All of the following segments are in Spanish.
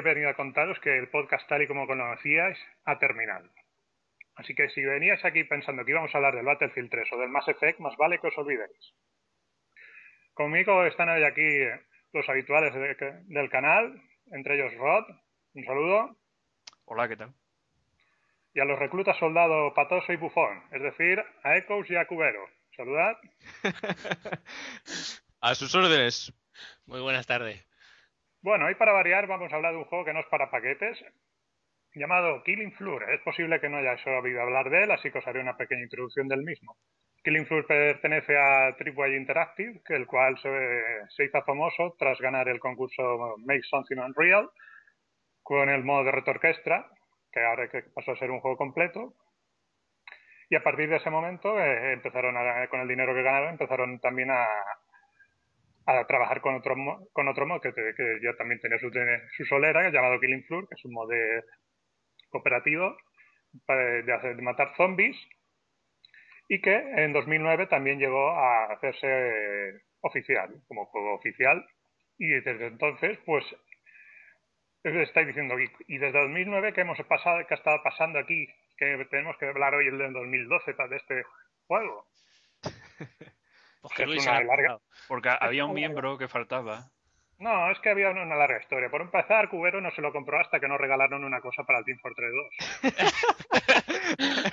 he venido a contaros que el podcast tal y como conocíais ha terminado. Así que si veníais aquí pensando que íbamos a hablar del Battlefield 3 o del Mass Effect, más vale que os olvidéis. Conmigo están hoy aquí los habituales de- del canal, entre ellos Rod, un saludo, Hola, ¿qué tal? y a los reclutas soldado patoso y bufón, es decir, a Echoes y a Cubero. Saludad. A sus órdenes. Muy buenas tardes. Bueno, hoy para variar vamos a hablar de un juego que no es para paquetes, llamado Killing Floor. Es posible que no hayáis oído hablar de él, así que os haré una pequeña introducción del mismo. Killing Floor pertenece a Tripwire Interactive, que el cual se, hizo famoso tras ganar el concurso Make Something Unreal con el modo de retorquestra, que ahora que pasó a ser un juego completo. Y a partir de ese momento eh, empezaron a- con el dinero que ganaron empezaron también a, a trabajar con otro con otro mod que, te- ya también tenía su, su solera llamado Killing Floor, que es un mod cooperativo para- de, hacer- de matar zombies y que en 2009 también llegó a hacerse oficial, como juego oficial y desde entonces pues estáis diciendo y, desde 2009 que hemos pasado que ha estado pasando aquí que tenemos que hablar hoy el del 2012 de este juego Pues Es que Luis una ha larga- pasado. Porque había un miembro que faltaba. No, es que había una, una larga historia. Por empezar, Cubero no se lo compró hasta que nos regalaron una cosa para el Team Fortress 2.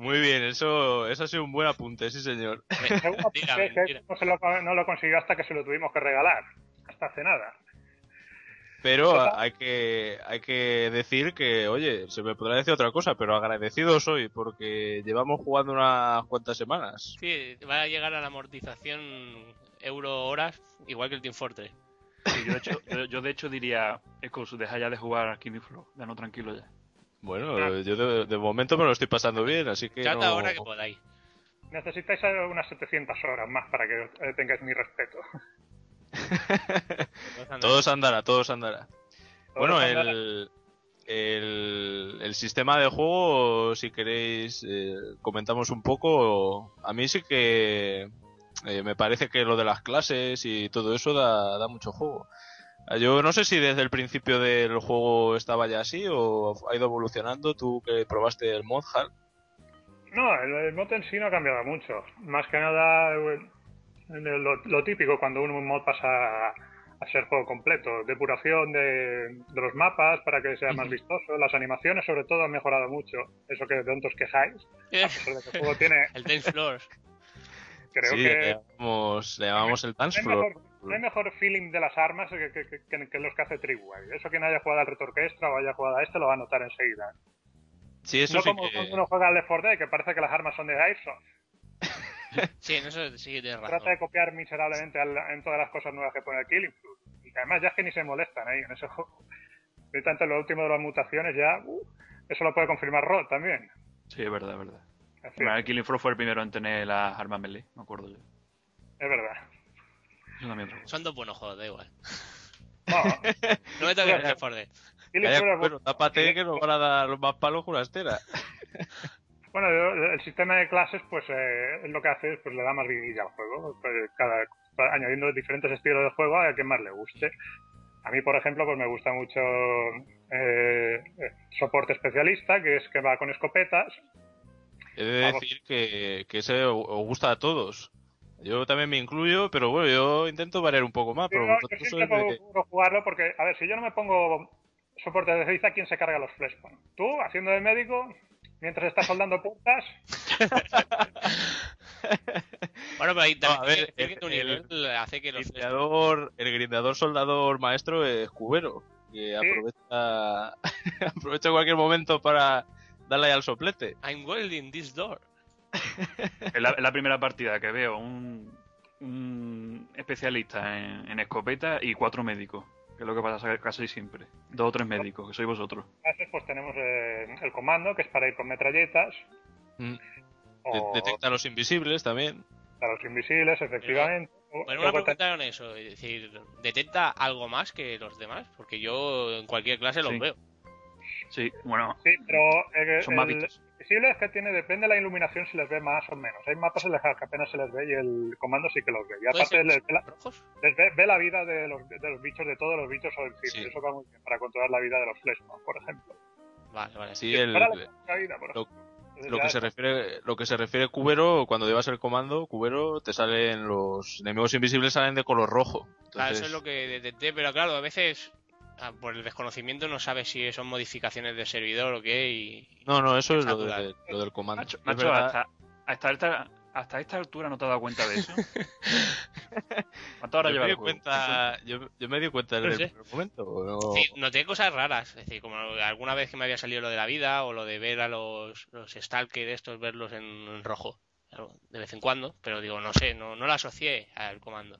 Muy bien, eso, eso ha sido un buen apunte, sí señor. Mentira, mentira. no, se lo, no lo consiguió hasta que se lo tuvimos que regalar. Hasta hace nada. Pero hay que, hay que decir que, oye, se me podrá decir otra cosa, pero agradecido soy porque llevamos jugando unas cuantas semanas. Sí, va a llegar a la amortización euro-horas, igual que el Team Fortress. Y yo, de hecho, yo, yo de hecho diría, Ecos, deja ya de jugar a Killing Floor, ya no tranquilo ya. Bueno, Ah. yo de, de momento me lo estoy pasando bien, así que Chat no- ahora que podáis. Necesitáis unas 700 horas más para que tengáis mi respeto. Todos andará, todos andará. Bueno, andará. el, el, el sistema de juego, si queréis, eh, comentamos un poco. A mí sí que eh, me parece que lo de las clases y todo eso da, da mucho juego. Ah, Yo no sé si desde el principio del juego estaba ya así o ha ido evolucionando. Tú que probaste el mod, Hal. No, el, el mod en sí no ha cambiado mucho. Más que nada, eh, lo, lo típico cuando un mod pasa a, a ser juego completo. Depuración de, de los mapas para que sea más vistoso. Las animaciones, sobre todo, han mejorado mucho. Eso que de tontos quejáis. A pesar de que el juego tiene, El Dance Floors. creo sí, que... le llamamos, le llamamos el dance No hay, floor. mejor, no hay mejor feeling de las armas que, que- que- los que hace Tripwire. Eso quien haya jugado al Retorquestra o haya jugado a este lo va a notar enseguida. Sí, eso no sí como que... cuando uno juega al Left 4 Dead, que parece que las armas son de Airsoft. Sí, en eso sí que tienes razón. Trata de copiar miserablemente al- en todas las cosas nuevas que pone el Killing Floor. Y que además ya es que ni se molestan ahí en ese juego. Y tanto en lo último de las mutaciones ya... uh, eso lo puede confirmar Rod también. Sí, es verdad, es verdad. Bueno, el Killing Floor fue el primero en tener las armas melee, me acuerdo yo. es verdad. Yo también recuerdo. Son dos buenos juegos, da igual. No, No me toques el Left 4 Dead. Killing Floor es bueno, tápate que nos van a dar más palos estera. Bueno, el sistema de clases, pues eh, lo que hace es pues le da más vidilla al juego, pues, cada, añadiendo diferentes estilos de juego a quien más le guste. A mí, por ejemplo, pues me gusta mucho eh, soporte especialista, que es que va con escopetas. He de Vamos. decir que, que ese os gusta a todos. Yo también me incluyo, pero bueno, yo intento variar un poco más. Pero Yo, yo siempre de- procuro jugarlo porque, a ver, si yo no me pongo soporte de defensa, ¿quién se carga los flashpoints? Tú, haciendo de médico, mientras estás soldando puertas, Bueno, pero ahí No, a también ver, que el- nivel hace que el los... grindeador, el grindeador soldador maestro es cubero, que aprovecha, aprovecha cualquier momento para darle ahí al soplete. I'm welding this door. Es la, es la primera partida que veo un, un especialista en, en escopeta y cuatro médicos. Que es lo que pasa casi siempre. Dos o tres médicos, que sois vosotros. clases, pues tenemos eh, el comando, que es para ir con metralletas. Mm. O De- Detecta a los invisibles también. para los invisibles, efectivamente. Bueno, una pregunta con eso. Es decir, ¿detecta algo más que los demás? Porque yo en cualquier clase los Sí. veo. Sí, bueno, Sí, pero eh, son más el- vistos. Visible es que tiene, depende de la iluminación si les ve más o menos. Hay mapas en los que apenas se les ve y el comando sí que los ve. Y ¿Puede aparte les ve la, les ve, ve la vida de los, de los bichos, de todos los bichos o el Sí. Eso va muy bien para controlar la vida de los Fleshman, por ejemplo. Vale, vale. Sí, el, Para la poca vida, por lo- que se refiere lo que se refiere Cubero cuando llevas el comando Cubero te salen los enemigos invisibles salen de color rojo Claro, Entonces, eso es lo que detecté, pero claro, a veces por el desconocimiento no sabes si son modificaciones de servidor o qué y... no no eso es lo, Espectacular. de- lo del comando hasta, hasta, esta, hasta esta altura no te has dado cuenta de eso. ¿Cuánto hora yo, lleva me el di cuenta, yo, yo me di cuenta No desde sé. el primer momento ¿o no? Sí, noté cosas raras, es decir, como alguna vez que me había salido lo de la vida o lo de ver a los, los Stalker estos, verlos en, en rojo, claro, de vez en cuando, pero digo, no sé, no, no lo asocié al comando.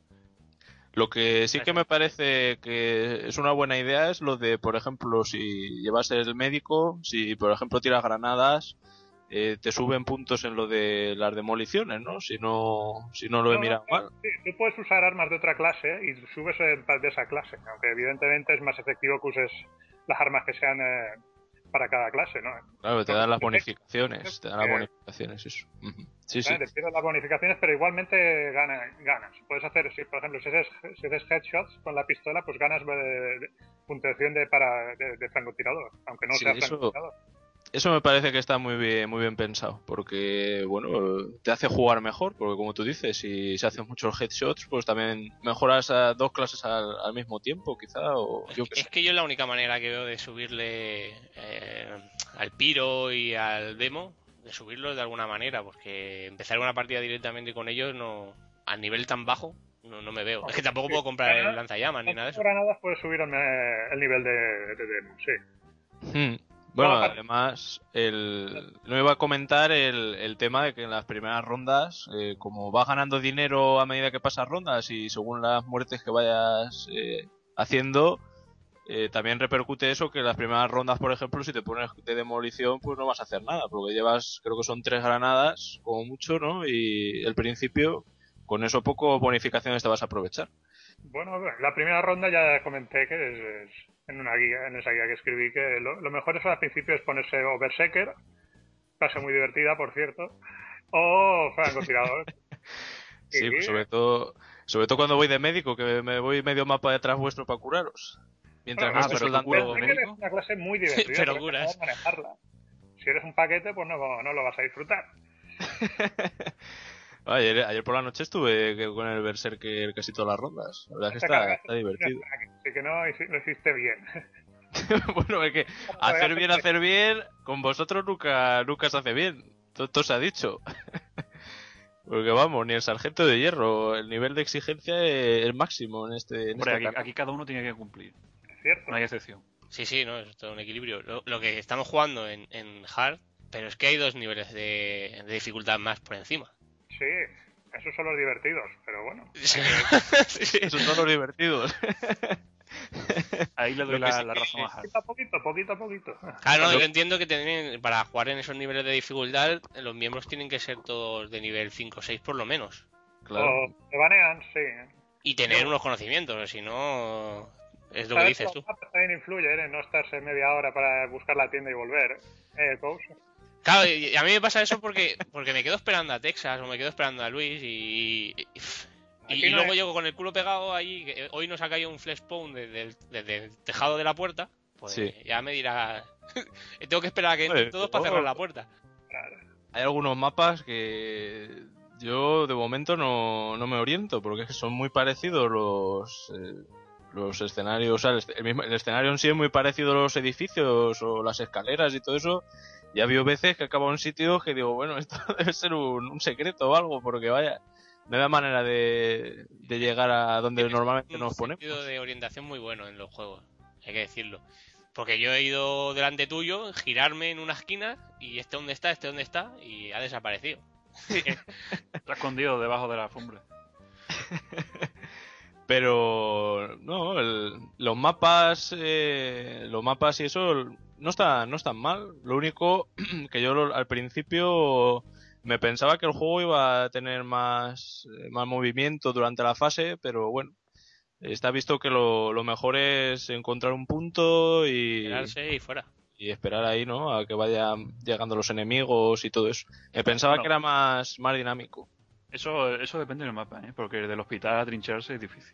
Lo que sí que me parece que es una buena idea es lo de, por ejemplo, si llevas el médico, si por ejemplo tiras granadas, eh, te suben puntos en lo de las demoliciones, ¿no? Si no, si no lo he No, mirado no, mal. sí, tú puedes usar armas de otra clase y subes de esa clase, aunque evidentemente es más efectivo que uses las armas que sean eh, para cada clase, ¿no? Claro, te dan las bonificaciones, te dan las bonificaciones, eso. Sí, sí. Te pierdes las bonificaciones, pero igualmente gana, ganas. Puedes hacer, si, por ejemplo, si haces, si haces headshots con la pistola, pues ganas de- puntuación de, para, de, de francotirador, aunque no Sí, sea eso- francotirador. Eso me parece que está muy bien, muy bien pensado, porque bueno, te hace jugar mejor, porque como tú dices, si se hacen muchos headshots, pues también mejoras a dos clases al, al mismo tiempo, quizá, o yo Es que yo es la única manera que veo de subirle eh, al Piro y al Demo, de subirlos de alguna manera, porque empezar una partida directamente con ellos no al nivel tan bajo no, no me veo. Es que tampoco puedo comprar el lanzallamas ni nada de eso. Con granadas puedes subir el, el nivel de, de demo, sí. Hmm. Bueno, además, el, no iba a comentar el, el tema de que en las primeras rondas, eh, como vas ganando dinero a medida que pasas rondas y según las muertes que vayas eh, haciendo, eh, también repercute eso que en las primeras rondas, por ejemplo, si te pones de demolición, pues no vas a hacer nada, porque llevas, creo que son tres granadas, como mucho, ¿no? Y el principio, con eso poco bonificaciones te vas a aprovechar. Bueno, la primera ronda ya comenté que es, es en una guía, en esa guía que escribí, que lo, lo mejor es al principio es ponerse o Berserker, clase muy divertida, por cierto, o francotirador. Sí, Y- pues sobre todo, sobre todo cuando voy de médico, que me voy medio mapa detrás vuestro para curaros. Mientras Bueno, no pero tú soldando médico. es una clase muy divertida, Pero saber manejarla. Si eres un paquete, pues no, no lo vas a disfrutar. Ayer, ayer por la noche estuve que- con el Berserker casi todas las rondas. La verdad es que está, está divertido. Así que no lo hiciste bien. bueno, es que hacer bien, hacer bien, con vosotros nunca, nunca se hace bien. Todo, todo se ha dicho. Porque vamos, ni el sargento de hierro, el nivel de exigencia es el máximo en este. En Hombre, este aquí, cada uno tiene que cumplir. Es cierto. No hay excepción. Sí, sí, no, es todo un equilibrio. Lo, lo que estamos jugando en, en Hard, pero es que hay dos niveles de, de dificultad más por encima. Sí, esos son los divertidos, pero bueno. Sí, sí. Esos son los divertidos. Ahí le doy la, sí la razón a Hart. Poquito a poquito, poquito a poquito. Claro, no, yo entiendo que tienen, para jugar en esos niveles de dificultad, los miembros tienen que ser todos de nivel 5 o 6 por lo menos. Claro. O te banean, sí. Y tener unos conocimientos, si no, es lo que dices tú. también influye ¿eh? en no estarse media hora para buscar la tienda y volver. Eh, Coach. Claro, y a mí me pasa eso porque, porque me quedo esperando a Texas o me quedo esperando a Luis y, y, y- Aquí y no luego llego con el culo pegado ahí. que Hoy nos ha caído un flash spawn desde el, desde el tejado de la puerta. Pues Sí. ya me dirá. Tengo que esperar a que entren todos para cerrar la puerta. Hay algunos mapas que yo de momento no, no me oriento porque es que son muy parecidos los eh, los escenarios, o sea, el, el mismo- el escenario en sí es muy parecido a los edificios o las escaleras y todo eso. Y ha habido veces que acabo en sitios que digo, bueno, esto debe ser un, un secreto o algo, porque vaya, no hay manera de, de llegar a donde normalmente un nos ponemos. sentido de orientación muy bueno en los juegos, hay que decirlo. Porque yo he ido delante tuyo, girarme en una esquina y este dónde está, este dónde está y ha desaparecido. Está escondido debajo de la alfombra. Pero no, el- los mapas, eh, los mapas y eso no están, no están mal. Lo único que yo lo- al principio me pensaba que el juego iba a tener más, eh, más movimiento durante la fase, pero bueno, está visto que lo, lo mejor es encontrar un punto y, y fuera. y esperar ahí, ¿no? A que vayan llegando los enemigos y todo eso. Me pensaba Bueno. que era más, más dinámico. Eso, eso depende del mapa, ¿eh? porque del hospital a trincharse es difícil.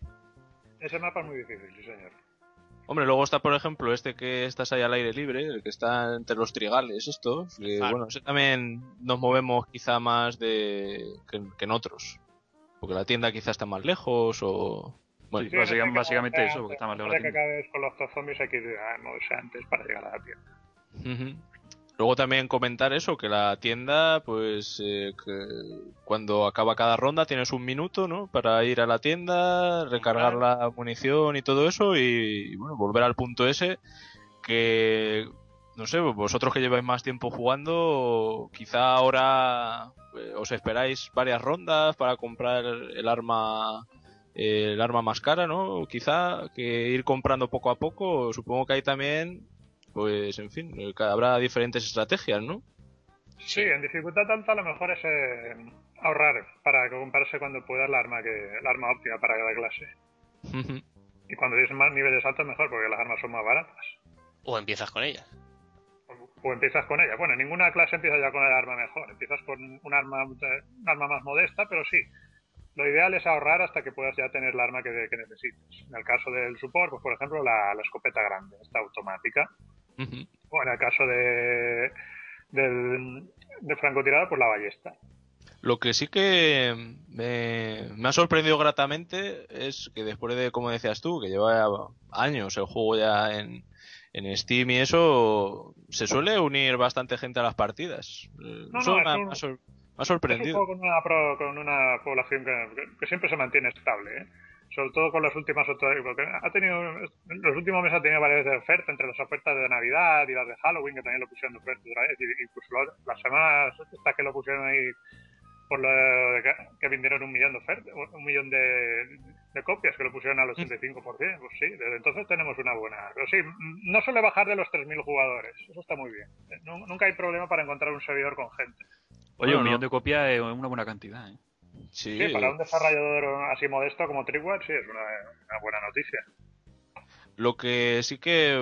Ese mapa es muy difícil, sí señor. Hombre, luego está, por ejemplo, este que estás ahí al aire libre, el que está entre los trigales, esto. que, Claro. bueno, ese también nos movemos quizá más de que, que en otros. Porque la tienda quizá está más lejos o... Bueno, Sí, básicamente eso, porque está más lejos la que acabes con los dos zombies hay que ir a moverse antes para llegar a la tienda. Ujú. Luego también comentar eso, que la tienda, pues eh, que cuando acaba cada ronda tienes un minuto, ¿no? Para ir a la tienda, recargar la munición y todo eso y, bueno, volver al punto ese que, no sé, vosotros que lleváis más tiempo jugando, quizá ahora eh, os esperáis varias rondas para comprar el arma eh, el arma más cara, ¿no? Quizá que ir comprando poco a poco, supongo que hay también pues en fin, eh, habrá diferentes estrategias, ¿no? Sí, en dificultad alta a lo mejor es eh, ahorrar para comprarse cuando puedas la arma que la arma óptima para cada clase. Y cuando tienes más niveles altos mejor porque las armas son más baratas. O empiezas con ellas. O empiezas con ella. Bueno, ninguna clase empieza ya con el arma mejor. Empiezas con un arma, un arma más modesta, pero sí. Lo ideal es ahorrar hasta que puedas ya tener la arma que, que necesites. En el caso del support, pues por ejemplo la, la escopeta grande, esta automática. O en el caso de del, de francotirador, pues la ballesta. Lo que sí que me, me ha sorprendido gratamente es que después de, como decías tú, que lleva años el juego ya en, en Steam y eso, se suele unir bastante gente a las partidas. Eh, No, eso no, me, ha- es un- me ha sor- me ha Es un sorprendido. juego con una, pro- con una población que, que- que siempre se mantiene estable, ¿eh? Sobre todo con las últimas porque ha tenido en los últimos meses ha tenido varias de oferta entre las ofertas de Navidad y las de Halloween que también lo pusieron de oferta otra vez y incluso lo- las semanas estas que lo pusieron ahí por lo de que, que vendieron un millón de ofertas un millón de, de copias que lo pusieron al 85% pues sí desde entonces tenemos una buena pero sí mm, no suele bajar de los 3.000 jugadores eso está muy bien Nu- nunca hay problema para encontrar un servidor con gente Oye, Bueno, un no. millón de copias es una buena cantidad, ¿eh? Sí, Sí, para un desarrollador así modesto como Trickwire, sí, es una, una buena noticia. Lo que sí que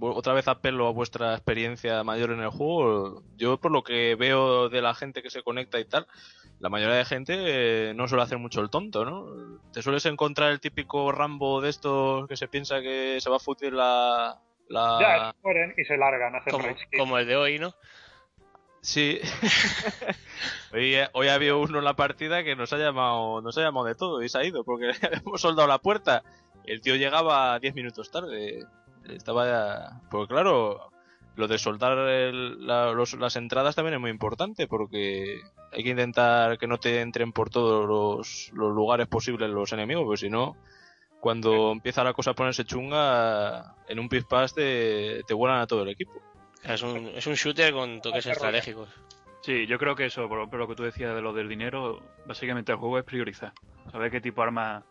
otra vez apelo a vuestra experiencia mayor en el juego. Yo por lo que veo de la gente que se conecta y tal, la mayoría de gente eh, no suele hacer mucho el tonto, ¿no? Te sueles encontrar el típico Rambo de estos que se piensa que se va a futir la... la... Ya, mueren y se largan, hacen Como, como el de hoy, ¿no? Sí. hoy, hoy ha habido uno en la partida que nos ha llamado, nos ha llamado de todo y se ha ido porque le hemos soldado la puerta. El tío llegaba 10 minutos tarde. Estaba ya... Pues claro, lo de soltar el- la- los- las entradas también es muy importante porque hay que intentar que no te entren por todos los, los lugares posibles los enemigos, porque si no, cuando empieza la cosa a ponerse chunga, en un pispás te, te vuelan a todo el equipo. Es un, es un shooter con toques estratégicos. Sí, yo creo que eso, por, por lo que tú decías de lo del dinero, básicamente el juego es priorizar. Saber qué tipo de arma,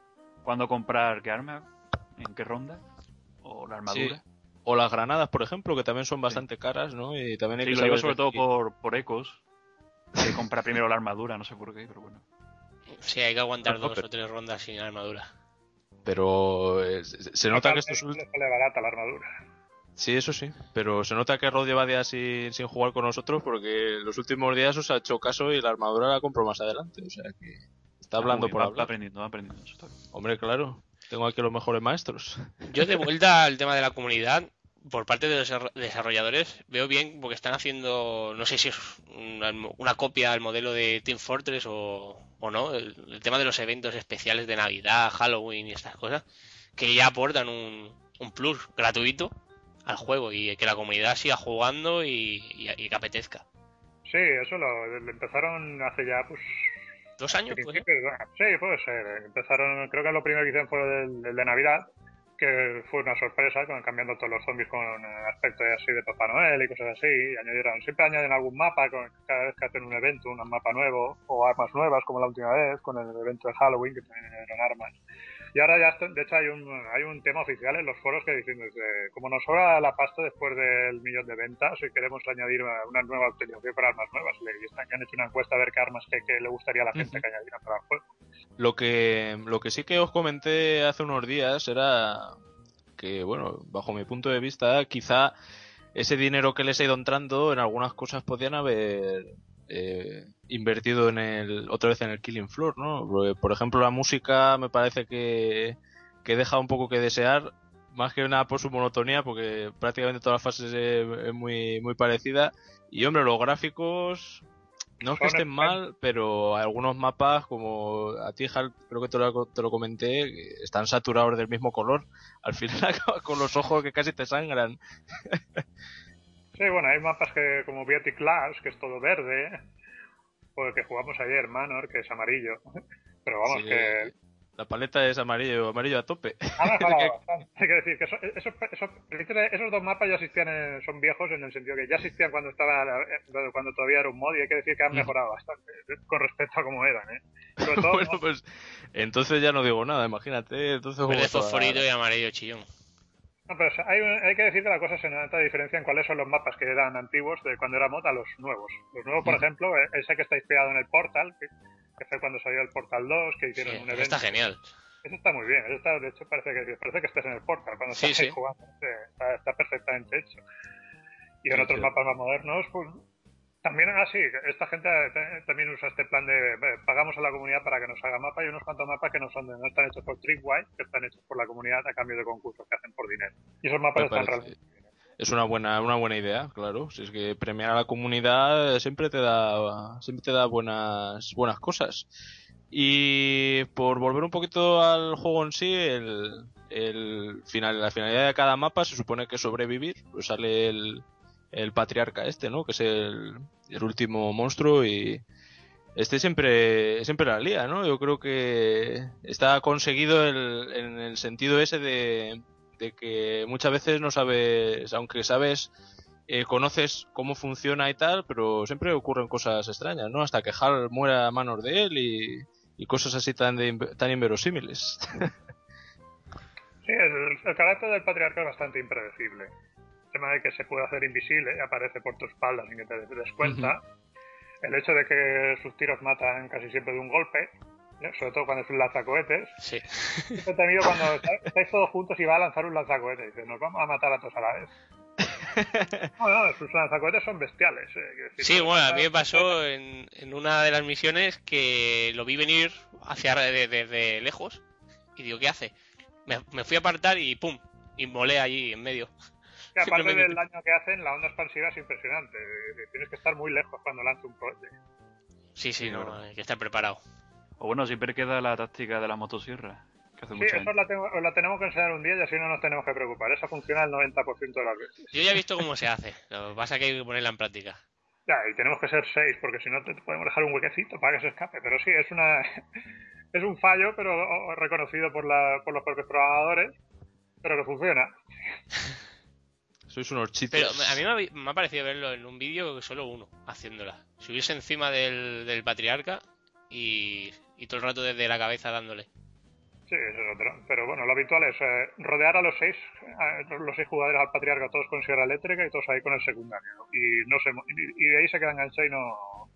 cuándo comprar qué arma, en qué ronda, o la armadura. O las granadas, por ejemplo, que también son bastante caras, ¿no? Y también hay Sí, que lo digo sobre todo por, por ecos. Que compra primero la armadura, no sé por qué, pero bueno. Sí, hay que aguantar No, dos pero- o tres rondas sin armadura. Pero eh, se nota que estos le últimos... sale barata la armadura. Sí, eso sí. Pero se nota que Rod lleva días sin, sin jugar con nosotros porque los últimos días os ha hecho caso y la armadura la compro más adelante. O sea que está hablando Muy bien, por va- va hablar. aprendiendo, va aprendiendo. eso bien. Hombre, claro. Tengo aquí los mejores maestros. Yo de vuelta al tema de la comunidad, por parte de los desarro- desarrolladores, veo bien porque están haciendo, no sé si es una, una copia al modelo de Team Fortress o, o no, el, el tema de los eventos especiales de Navidad, Halloween y estas cosas, que ya aportan un, un plus gratuito al juego y que la comunidad siga jugando y, y- y que apetezca. Sí, eso lo, lo empezaron hace ya, pues... ¿Dos años? Pues, principios- sí, puede ser. Empezaron, creo que lo primero que hicieron fue el, el de Navidad, que fue una sorpresa, con, cambiando todos los zombies con eh, aspecto así de Papá Noel y cosas así. Y añadieron, siempre añaden algún mapa, con, cada vez que hacen un evento, un mapa nuevo, o armas nuevas, como la última vez, con el evento de Halloween, que también eran armas. Y ahora ya, de hecho, hay un, hay un tema oficial en los foros que dicen, desde, como nos sobra la pasta después del millón de ventas, y queremos añadir una, una nueva optimización para armas nuevas. Le- Y están, que han hecho una encuesta a ver qué armas que, que le gustaría a la gente que añadieran para el juego. Lo que, lo que sí que os comenté hace unos días era que, bueno, bajo mi punto de vista, quizá ese dinero que les ha ido entrando en algunas cosas podían haber eh, invertido en el otra vez en el Killing Floor, ¿no? Porque, Por ejemplo, la música me parece que, que deja un poco que desear, más que nada por su monotonía, porque prácticamente todas las fases es, muy, muy parecida. Y hombre, los gráficos no es que estén mal, pero algunos mapas, como a ti, Hal, creo que te lo, te lo comenté, están saturados del mismo color. Al final acabas con los ojos que casi te sangran. Sí, bueno, hay mapas que como Beauty Class, que es todo verde, o el que jugamos ayer, Manor, que es amarillo. Pero vamos, Sí, que La paleta es amarillo, amarillo a tope. ha mejorado bastante. Hay que decir que eso- esos, dos mapas ya existían, en- son viejos en el sentido que ya existían cuando estaba eh, cuando todavía era un mod y hay que decir que han Mm. mejorado bastante con respecto a cómo eran, ¿eh? Sobre todo, bueno, pues entonces ya no digo nada, imagínate. Entonces Verde fosforito y amarillo chillón. No, pero hay, hay que decir que la cosa se nota diferencia en cuáles son los mapas que eran antiguos de cuando era mod a los nuevos. Los nuevos, por Ujú. ejemplo, eh, ese que está inspirado en el Portal, que, que fue cuando salió el Portal 2, que Sí, hicieron un eso evento. está genial. Eso está muy bien. Eso está, de hecho, parece que, parece que estás en el Portal cuando Sí, estás jugando. Está, está perfectamente hecho. Y en otros mapas más modernos, pues también, ah, sí, esta gente eh, también usa este plan de eh, pagamos a la comunidad para que nos haga mapa y unos cuantos mapas que no son no están hechos por Tripwire, que están hechos por la comunidad a cambio de concursos que hacen por dinero. Y esos mapas están realmente Es una buena, una buena idea, claro. Si es que premiar a la comunidad siempre te da, siempre te da buenas, buenas cosas. Y por volver un poquito al juego en sí, el, el final, la finalidad de cada mapa se supone que es sobrevivir. Pues sale el, el patriarca este, ¿no? Que es el, último monstruo y este siempre, siempre la lía, ¿no? Yo creo que está conseguido el, en el sentido ese de, que muchas veces no sabes, aunque sabes, eh, conoces cómo funciona y tal, pero siempre ocurren cosas extrañas, ¿no? Hasta que Hal muera a manos de él y, cosas así tan, de tan inverosímiles. Sí, el carácter del patriarca es bastante impredecible. El tema de que se puede hacer invisible, aparece por tu espalda sin que te des cuenta. El hecho de que sus tiros matan casi siempre de un golpe, sobre todo cuando es un lanzacohetes. Sí. Siempre he temido cuando está- estáis todos juntos y va a lanzar un lanzacohetes. Dice, nos vamos a matar a todos a la vez. No, no, sus lanzacohetes son bestiales. eh, decir, Sí, bueno, a mí me pasó en, en una de las misiones que lo vi venir hacia desde de, de lejos y digo, ¿qué hace? Me, me fui a apartar y ¡pum! Y molé allí en medio. Que aparte simplemente- del daño que hacen, la onda expansiva es impresionante. Tienes que estar muy lejos cuando lanza un cohete. Sí, sí, no, hay que estar preparado. O bueno, siempre queda la táctica de la motosierra. Que hace Sí, mucha eso la, tengo- os la tenemos que enseñar un día y así no nos tenemos que preocupar. Esa funciona el 90% de las veces. Yo ya he visto cómo se hace. Lo que pasa es que hay que ponerla en práctica. Ya, y tenemos que ser seis, porque si no te podemos dejar un huequecito para que se escape. Pero sí, es una es un fallo, pero reconocido por, la, por los propios programadores, pero que funciona. Sois unos Pero chitos. me- a mí me ha, vi- me ha parecido verlo en un vídeo solo uno haciéndola. Subirse encima del, del patriarca y, y todo el rato desde la cabeza dándole. Sí, eso es otro. Pero bueno, lo habitual es eh, rodear a los seis, a los seis jugadores al patriarca, todos con sierra eléctrica y todos ahí con el secundario. ¿no? Y no se, y, y de ahí se quedan enganchados y no.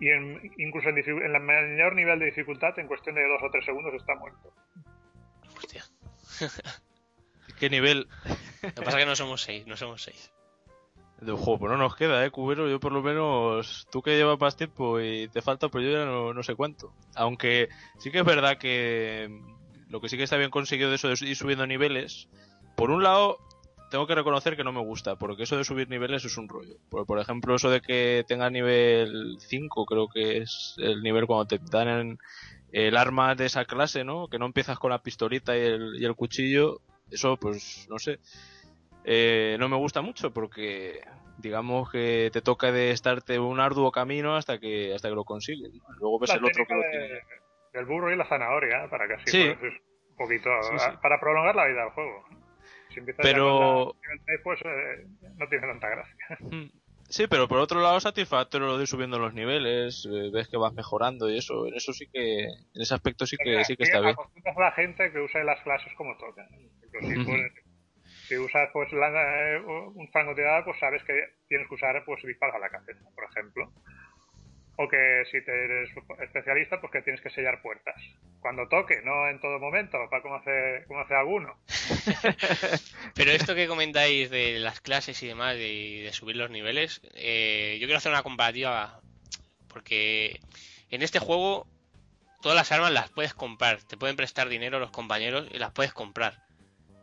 Y en, incluso en el mayor nivel de dificultad, en cuestión de dos o tres segundos, está muerto. Hostia. ¿Qué nivel Lo que pasa es que no somos seis, no somos seis. de juego? Pues no nos queda, ¿eh, Cubero? Yo por lo menos, tú que llevas más tiempo y te falta, pues yo ya no, no sé cuánto. Aunque sí que es verdad que mm, lo que sí que está bien conseguido de eso de ir subiendo niveles, por un lado, tengo que reconocer que no me gusta, porque eso de subir niveles es un rollo. Por, por ejemplo, eso de que tenga nivel 5, creo que es el nivel cuando te dan el arma de esa clase, ¿no? Que no empiezas con la pistolita y el, y el cuchillo. Eso, pues, no sé. Eh, no me gusta mucho porque digamos que te toca de estarte un arduo camino hasta que hasta que lo consigues. ¿no? Luego ves la el otro que lo de- tiene. del burro y la zanahoria, para que así Sí. pues, es un poquito. Sí, sí. Para prolongar la vida del juego. Si empiezas Pero- la nivel 6, pues eh, no tiene tanta gracia. Sí, pero por otro lado satisfactorio lo de ir subiendo los niveles, eh, ves que vas mejorando y eso, en eso sí que, en ese aspecto sí que sí que está bien. A la gente que use las clases como tocan. Pero si, pues, si usas pues la- eh, un francotirador, pues sabes que tienes que usar pues disparos a la cabeza, por ejemplo. O que si te eres especialista, pues que tienes que sellar puertas. Cuando toque, no en todo momento, para como hace, como hace alguno. Pero esto que comentáis de las clases y demás, de, de subir los niveles, eh, yo quiero hacer una comparativa, porque en este juego todas las armas las puedes comprar, te pueden prestar dinero los compañeros y las puedes comprar.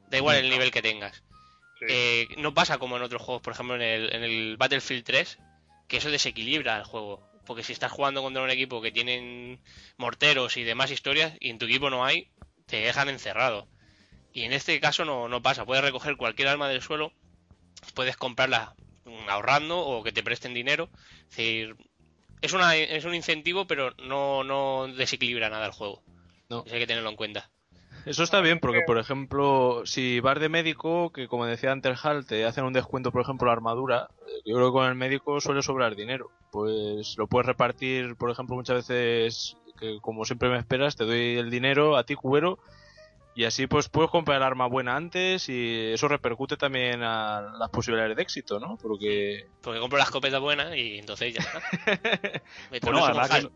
Da igual el nivel que tengas. Sí. Eh, no pasa como en otros juegos, por ejemplo en el, en el Battlefield 3, que eso desequilibra el juego. Porque si estás jugando contra un equipo que tienen morteros y demás historias, y en tu equipo no hay, te dejan encerrado. Y en este caso no, no pasa. Puedes recoger cualquier arma del suelo, puedes comprarla mm, ahorrando o que te presten dinero. Es decir, es, una, es un incentivo, pero no, no desequilibra nada el juego. No. Eso hay que tenerlo en cuenta. Eso está bien, porque por ejemplo, si vas de médico, que como decía antes Hal, te hacen un descuento, por ejemplo, la armadura, yo creo que con el médico suele sobrar dinero. Pues lo puedes repartir, por ejemplo, muchas veces, que como siempre me esperas, te doy el dinero a ti, cubero, y así pues puedes comprar el arma buena antes y eso repercute también a las posibilidades de éxito, ¿no? Porque Porque compro la escopeta buena y entonces ya está. Me Bueno, además que,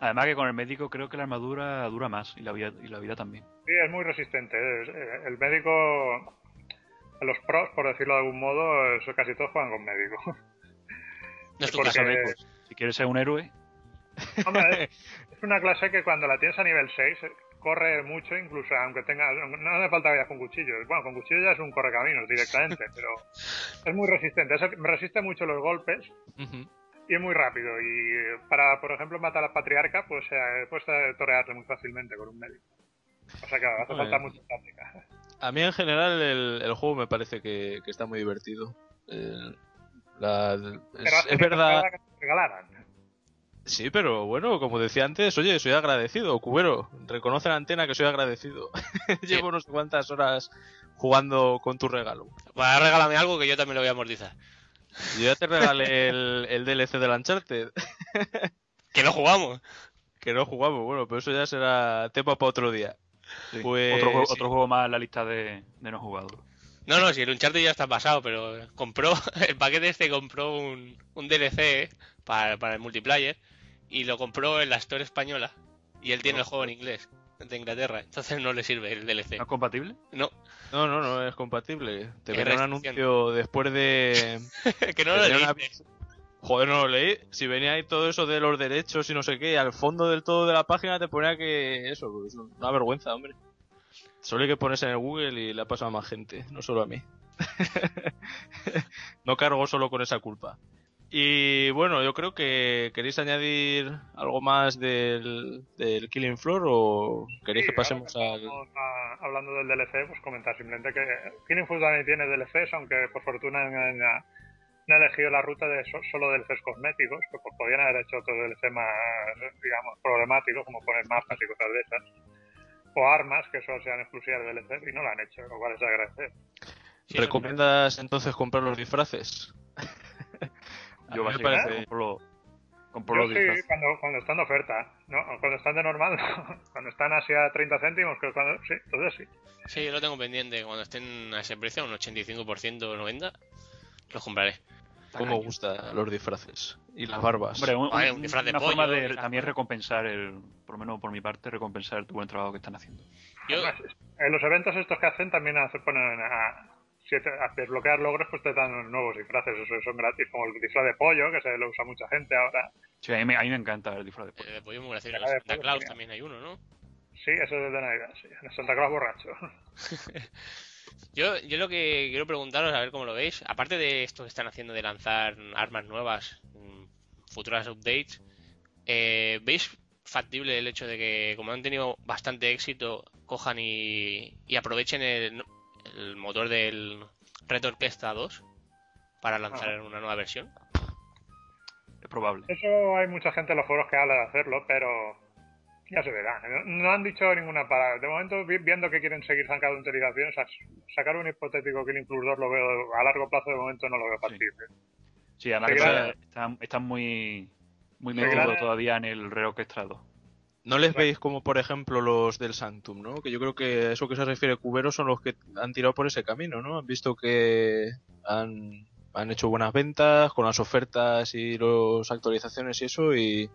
además que con el médico creo que la armadura dura más y la vida, y la vida también. Sí, es muy resistente. es- eh, El médico, los pros, por decirlo de algún modo, eso casi todos juegan con médico. No es tu porque- caso. Pues, si quieres ser un héroe, Hombre, es, es una clase que cuando la tienes a nivel 6 eh, corre mucho, incluso aunque tengas. No hace falta que vayas con cuchillos. Bueno, con cuchillos ya es un correcaminos directamente, pero es muy resistente. Es- resiste mucho los golpes y es muy rápido. Y eh, para, por ejemplo, matar al patriarca, pues eh, puedes eh, torearle muy fácilmente con un médico. O sea que hace falta Bueno. mucha táctica. A mí en general el, el juego me parece que, que está muy divertido. El- la- es, que verdad. te regalaran. Sí, pero bueno, como decía antes, oye, soy agradecido, Cubero. Reconoce la antena que soy agradecido. Llevo no sé cuántas horas jugando con tu regalo. Va, regálame algo que yo también lo voy a amortizar. Yo ya te regalé el, el DLC del Uncharted, Que no jugamos. que no jugamos, bueno, pero eso ya será tema para otro día. sí. Pues, otro, juego, sí. otro juego más en la lista de, de no jugados. No, no, si el Uncharted ya está pasado, pero compró, el paquete este compró un, un DLC para, para el multiplayer y lo compró en la Store española y él tiene el juego en inglés de Inglaterra, entonces no le sirve el DLC. ¿No es compatible? No, No, no, no es compatible. Te veré un anuncio después de... que no lo una- leíste. Joder, no lo leí. Si venía ahí todo eso de los derechos y no sé qué, al fondo del todo de la página te ponía que eso, pues una vergüenza, hombre. Solo hay que ponerse en el Google y le ha pasado a más gente, no solo a mí. no cargo solo con esa culpa. Y bueno, yo creo que queréis añadir algo más del, del Killing Floor o queréis Sí, que pasemos al... estamos, ah, hablando del DLC, pues comentar simplemente que Killing Floor también tiene DLCs, aunque por fortuna han, han- han elegido la ruta de so- solo DLCs cosméticos, que pues, podrían haber hecho otro DLC más, digamos, problemático, como poner mapas y cosas de esas. O armas que solo sean exclusivas de DLC y no lo han hecho, lo cual es de agradecer. ¿Recomiendas entonces comprar los disfraces? Yo me básicamente parece- compro, lo- compro Yo los sí, cuando, cuando están de oferta, ¿no? Cuando están de normal, no. cuando están así a 30 céntimos, que cuando, sí, entonces sí. Sí, yo lo tengo pendiente. Cuando estén a ese precio, un 85% o 90%, los compraré. ¿Cómo gustan los disfraces? Y las barbas. Hombre, un- Vale, un- un disfraz de una pollo, forma de también recompensar, el, por lo menos por mi parte, recompensar el buen trabajo que están haciendo. Yo, Además, en los eventos estos que hacen también hace, ponen a, si desbloquear logros, pues te dan nuevos disfraces, eso son gratis, como el disfraz de pollo, que se lo usa mucha gente ahora. Sí, a mí, me- a mí me encanta el disfraz de pollo. eh, de pollo muy gracioso. En Santa Claus genial. también hay uno, ¿no? Sí, eso es de Navidad, sí. En Santa Claus borracho. Yo, yo lo que quiero preguntaros, a ver cómo lo veis, aparte de esto que están haciendo de lanzar armas nuevas, mm, futuras updates, eh, ¿veis factible el hecho de que, como han tenido bastante éxito, cojan y, y aprovechen el, el motor del Red Orquesta 2 para lanzar una nueva versión? Es probable. Eso hay mucha gente en los foros que habla de hacerlo, pero ya se verá. No, han dicho ninguna palabra. De momento, vi- viendo que quieren seguir sacando utilizaciones, a- sacar un hipotético Killing Plus 2 lo veo a largo plazo, de momento no lo veo factible. Sí, además Seguirán- está- están, están muy, muy metidos todavía en el reorquestrado. No les veis como, por ejemplo, los del Sanctum, ¿no? Que yo creo que a eso que se refiere Cubero son los que han tirado por ese camino, ¿no? Han visto que han han hecho buenas ventas con las ofertas y las actualizaciones y eso y,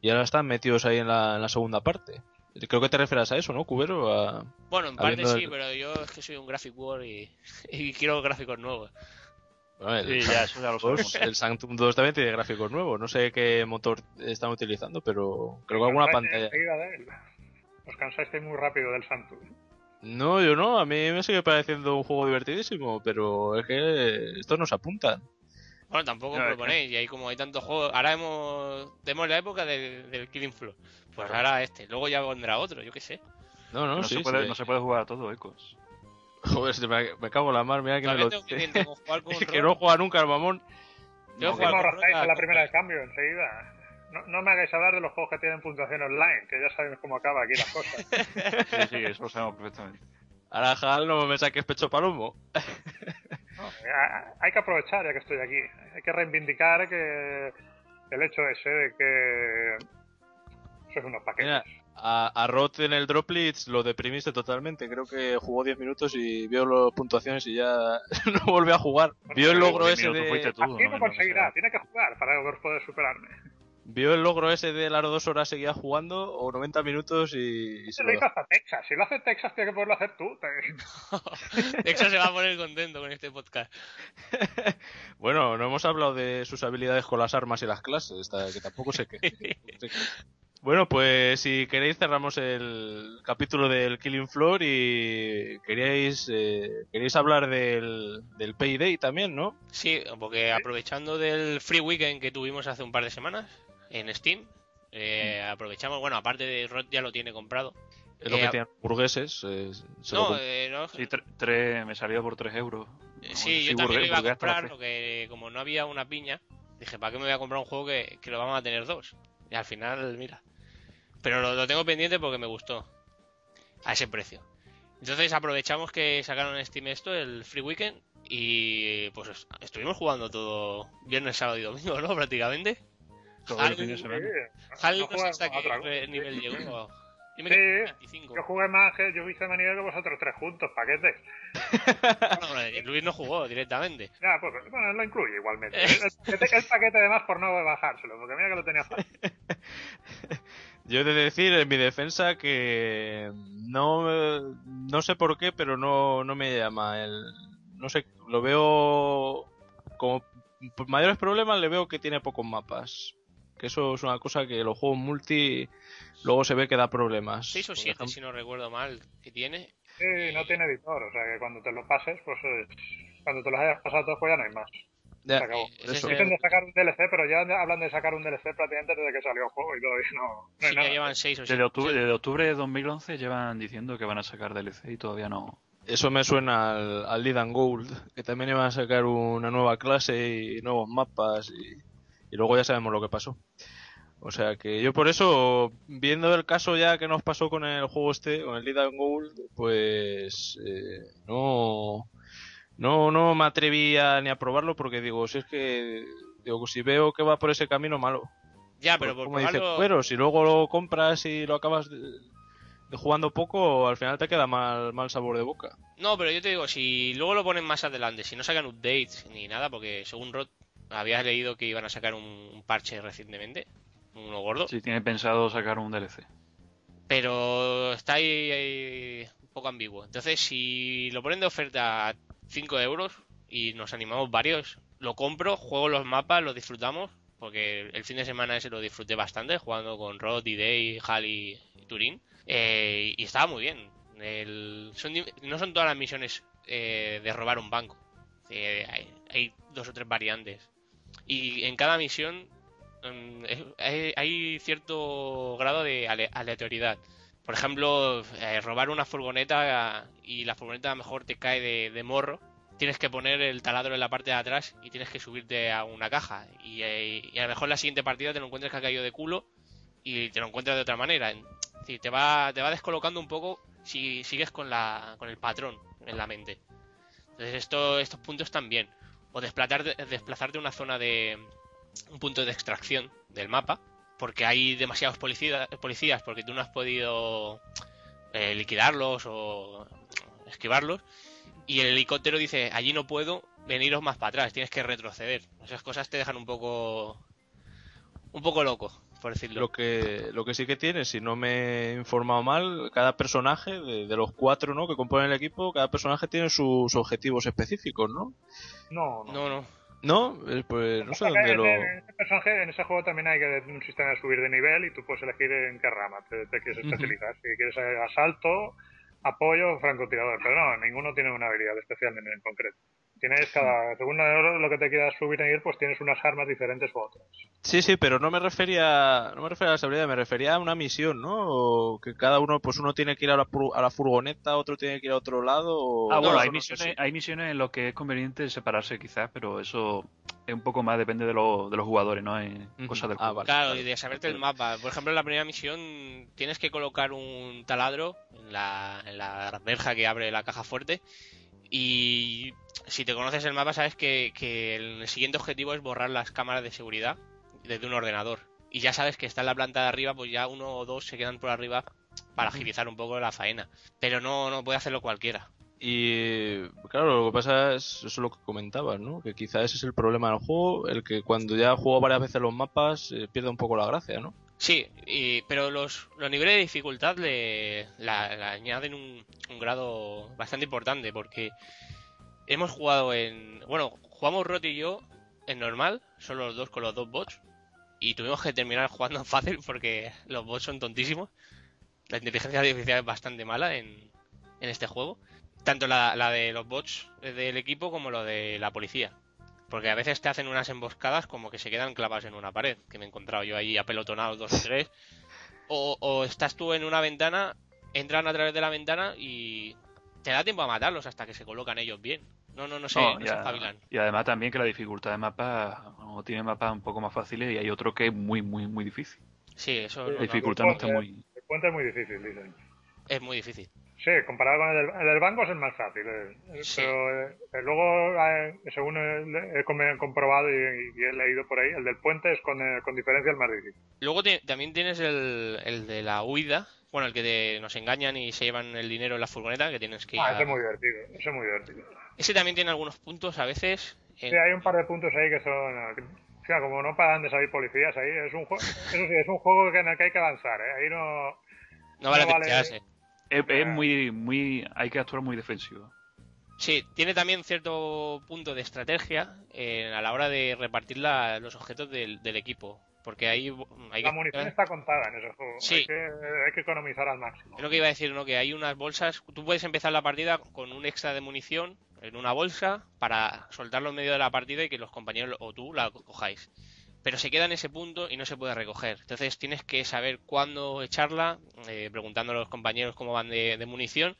y ahora están metidos ahí en la, en la segunda parte. Creo que te refieres a eso, ¿no, Cubero? A- Bueno, en parte sí, el- pero yo es que soy un graphic war y, y quiero gráficos nuevos. Bueno, el, Sí, ya, eso ya lo Pues, sabemos. el Sanctum 2 también tiene gráficos nuevos. No sé qué motor están utilizando, pero creo que alguna pantalla. Os cansáis muy rápido del Santu. No, yo no. A mí me sigue pareciendo un juego divertidísimo, pero es que estos nos apuntan. Bueno, tampoco No, proponéis, y ahí como hay tantos juegos, ahora hemos tenemos la época del, del Killing Floor. Pues ahora este, luego ya vendrá otro, yo qué sé. No, no, No, sí, se puede, sí. no se puede jugar a todo, Ecos. Joder, se me, me cago en la mar, mira que me lo tengo jugar con Es que no juega nunca el mamón. Yo No, ¿Cómo con rajáis a la primera de cambio enseguida? No, no me hagáis hablar de los juegos que tienen puntuación online, que ya sabéis cómo acaba aquí las cosas. Sí, sí, eso lo sabemos perfectamente. Ahora, Jal, no me saques pecho palomo. No, hay que aprovechar ya que estoy aquí. Hay que reivindicar que el hecho ese de que sois unos paquetes. Mira, a, a Roth en el Droplitz lo deprimiste totalmente. Creo que jugó 10 minutos y vio las puntuaciones y ya no volvió a jugar. Vio el logro ese de... tú, Así no, conseguirá, tiene que jugar para poder superarme. Vio el logro ese de las dos horas seguía jugando o 90 minutos y, y se lo hizo hasta Texas. Si lo hace Texas, tiene que poderlo hacer tú. Te- Texas se va a poner contento con este podcast. Bueno, no hemos hablado de sus habilidades con las armas y las clases, que tampoco sé qué. Bueno, pues si queréis cerramos el capítulo del Killing Floor y queríais eh, queréis hablar del, del Payday también, ¿no? Sí, porque aprovechando del free weekend que tuvimos hace un par de semanas en Steam, eh, aprovechamos, bueno, aparte de Rod ya lo tiene comprado. Es lo Eh, que tienen los burgueses. eh, No, eh, no, Sí, tre- me salió por 3 euros. Eh, Sí, si yo también lo iba a comprar, hacer. lo que como no había una piña, dije, ¿para qué me voy a comprar un juego que, que lo vamos a tener dos? Y al final, mira. Pero lo, lo tengo pendiente porque me gustó. A ese precio. Entonces aprovechamos que sacaron en Steam esto, el Free Weekend, y pues est- estuvimos jugando todo viernes, sábado y domingo, ¿no? Prácticamente. Todo el fin de Sí, semana. Hal, no no sé juegas hasta qué sí. nivel llegó. Yo me Sí, quedé en 25. Yo jugué más que yo hice más nivel que vosotros tres juntos, paquetes. Bueno, bueno, Luis no jugó directamente. Ya, pues bueno, lo incluye igualmente. El, el paquete, el paquete además por no bajárselo, porque mira que lo tenía fácil. Yo he de decir en mi defensa que no, no sé por qué, pero no, no me llama. El, no sé, lo veo como por mayores problemas le veo que tiene pocos mapas. Que eso es una cosa que los juegos multi luego se ve que da problemas. 6 o Por 7, ejemplo- si no recuerdo mal, que tiene. Sí, no tiene editor, o sea que cuando te lo pases, pues eh, cuando te los hayas pasado todos, pues ya no hay más. Ya, Se acabó. Ese eso. es Dicen de sacar un DLC, pero ya hablan de sacar un DLC prácticamente desde que salió el juego y todavía no, Sí, ya llevan 6 o 7. Desde octubre, desde octubre de 2011 llevan diciendo que van a sacar DLC y todavía no. Eso me suena al, al Lead and Gold, que también iban a sacar una nueva clase y nuevos mapas y, y luego ya sabemos lo que pasó. O sea que yo por eso, viendo el caso ya que nos pasó con el juego este, con el Lead and Gold, pues eh, no, no, no me atrevía ni a probarlo porque digo, si es que, digo, si veo que va por ese camino malo. Ya, pero Pues, por como dice probarlo... Cuero, si luego lo compras y lo acabas de, de jugando poco, al final te queda mal, mal sabor de boca. No, pero yo te digo, si luego lo ponen más adelante, si no sacan updates ni nada, porque según Rod habías leído que iban a sacar un, un parche recientemente, uno gordo, Si tiene pensado sacar un DLC. pero está ahí, ahí un poco ambiguo. Entonces, si lo ponen de oferta a 5 euros y nos animamos varios, lo compro, juego los mapas, los disfrutamos, porque el fin de semana ese lo disfruté bastante, jugando con Rod, Day, Hal y, Turín, eh, y estaba muy bien. El- son no son todas las misiones eh, de robar un banco. Eh, hay, dos o tres variantes. Y en cada misión mm, hay, hay cierto grado de ale- aleatoriedad. Por ejemplo, eh, robar una furgoneta y la furgoneta a lo mejor te cae de, morro. Tienes que poner el taladro en la parte de atrás y tienes que subirte a una caja. Y, eh, y a lo mejor la siguiente partida te lo encuentras que ha caído de culo y te lo encuentras de otra manera. Es decir, te va, te va descolocando un poco si sigues con, la, con el patrón en la mente. Entonces esto, estos puntos también. O desplazarte, desplazarte a una zona de... un punto de extracción del mapa. Porque hay demasiados policía- policías porque tú no has podido eh, liquidarlos o esquivarlos. Y el helicóptero dice, allí no puedo, veniros más para atrás, tienes que retroceder. Esas cosas te dejan un poco un poco loco, por decirlo. Lo que, lo que sí que tiene, si no me he informado mal, cada personaje de, de los cuatro ¿no? que componen el equipo, cada personaje tiene sus objetivos específicos, ¿no? No, no. No, no. ¿No? Eh, Pues no sé Acá dónde en, lo... en ese personaje, en ese juego también hay que un sistema de subir de nivel y tú puedes elegir en qué rama te, te quieres especializar. Si quieres eh, asalto, apoyo o francotirador. Pero no, ninguno tiene una habilidad especial en, en concreto. Tienes cada, según lo lo que te quieras subir en nivel, pues tienes unas armas diferentes u otras. Sí, sí, pero no me refería no me refería a las habilidades, me refería a una misión, ¿no? O que cada uno, pues uno tiene que ir a la, pu- a la furgoneta, otro tiene que ir a otro lado. O... Ah, bueno, No, hay no sé misiones, si- hay misiones en lo que es conveniente separarse quizás, pero eso es un poco más depende de, lo- de los jugadores, ¿no? Es Ujú. cosa del Ah, vale. Claro, y de saberte el mapa. Por ejemplo, en la primera misión tienes que colocar un taladro en la, en la verja que abre la caja fuerte. Y si te conoces el mapa, sabes que, que el siguiente objetivo es borrar las cámaras de seguridad desde un ordenador. Y ya sabes que está en la planta de arriba, pues ya uno o dos se quedan por arriba para agilizar un poco la faena. Pero no, no puede hacerlo cualquiera. Y claro, lo que pasa es eso es lo que comentabas, ¿no? Que quizá ese es el problema del juego, el que cuando ya juego varias veces los mapas eh, pierde un poco la gracia, ¿no? Sí, y- pero los, los niveles de dificultad le, la- añaden un, grado bastante importante porque hemos jugado en... Bueno, jugamos Roti y yo en normal, solo los dos con los dos bots, y tuvimos que terminar jugando en fácil porque los bots son tontísimos. La inteligencia artificial es bastante mala en, en este juego. Tanto la, la de los bots del equipo como lo de la policía. Porque a veces te hacen unas emboscadas como que se quedan clavados en una pared, que me he encontrado yo ahí apelotonados dos o tres. O, o estás tú en una ventana, entran a través de la ventana y te da tiempo a matarlos hasta que se colocan ellos bien. No, no, no sé, No, no, y, se a- espabilan. y además también que la dificultad de mapa, o tiene mapas un poco más fáciles y hay otro que es muy, muy, muy difícil. Sí, eso La dificultad no está muy... El puente es muy difícil, dicen. es muy difícil. Sí, comparado con el del, el del banco es el más fácil. eh, Sí. Pero eh, eh, luego, eh, según he, he com- comprobado y, y he leído por ahí, el del puente es con, eh, con diferencia el más difícil. Luego te- también tienes el, el de la huida, bueno, el que te- nos engañan y se llevan el dinero en la furgoneta, que tienes que ir Ah, a- ese es muy divertido. Ese es muy divertido. Ese también tiene algunos puntos a veces. en- Sí, hay un par de puntos ahí que son... o sea, como no paran de salir policías ahí, es un juego... Eso sí, es un juego en el que hay que avanzar, ¿eh? Ahí no... No vale no vale-. Es, es Ah. muy, muy... Hay que actuar muy defensivo. Sí, tiene también cierto punto de estrategia eh, a la hora de repartir la- los objetos del, del equipo. Porque ahí hay La que... munición está contada en ese juego. Sí. Hay, que, hay que economizar al máximo. Es lo que iba a decir, ¿no? Que hay unas bolsas. Tú puedes empezar la partida con un extra de munición en una bolsa para soltarlo en medio de la partida y que los compañeros o tú la cojáis. Pero se queda en ese punto y no se puede recoger. Entonces tienes que saber cuándo echarla, eh, preguntando a los compañeros cómo van de, de munición.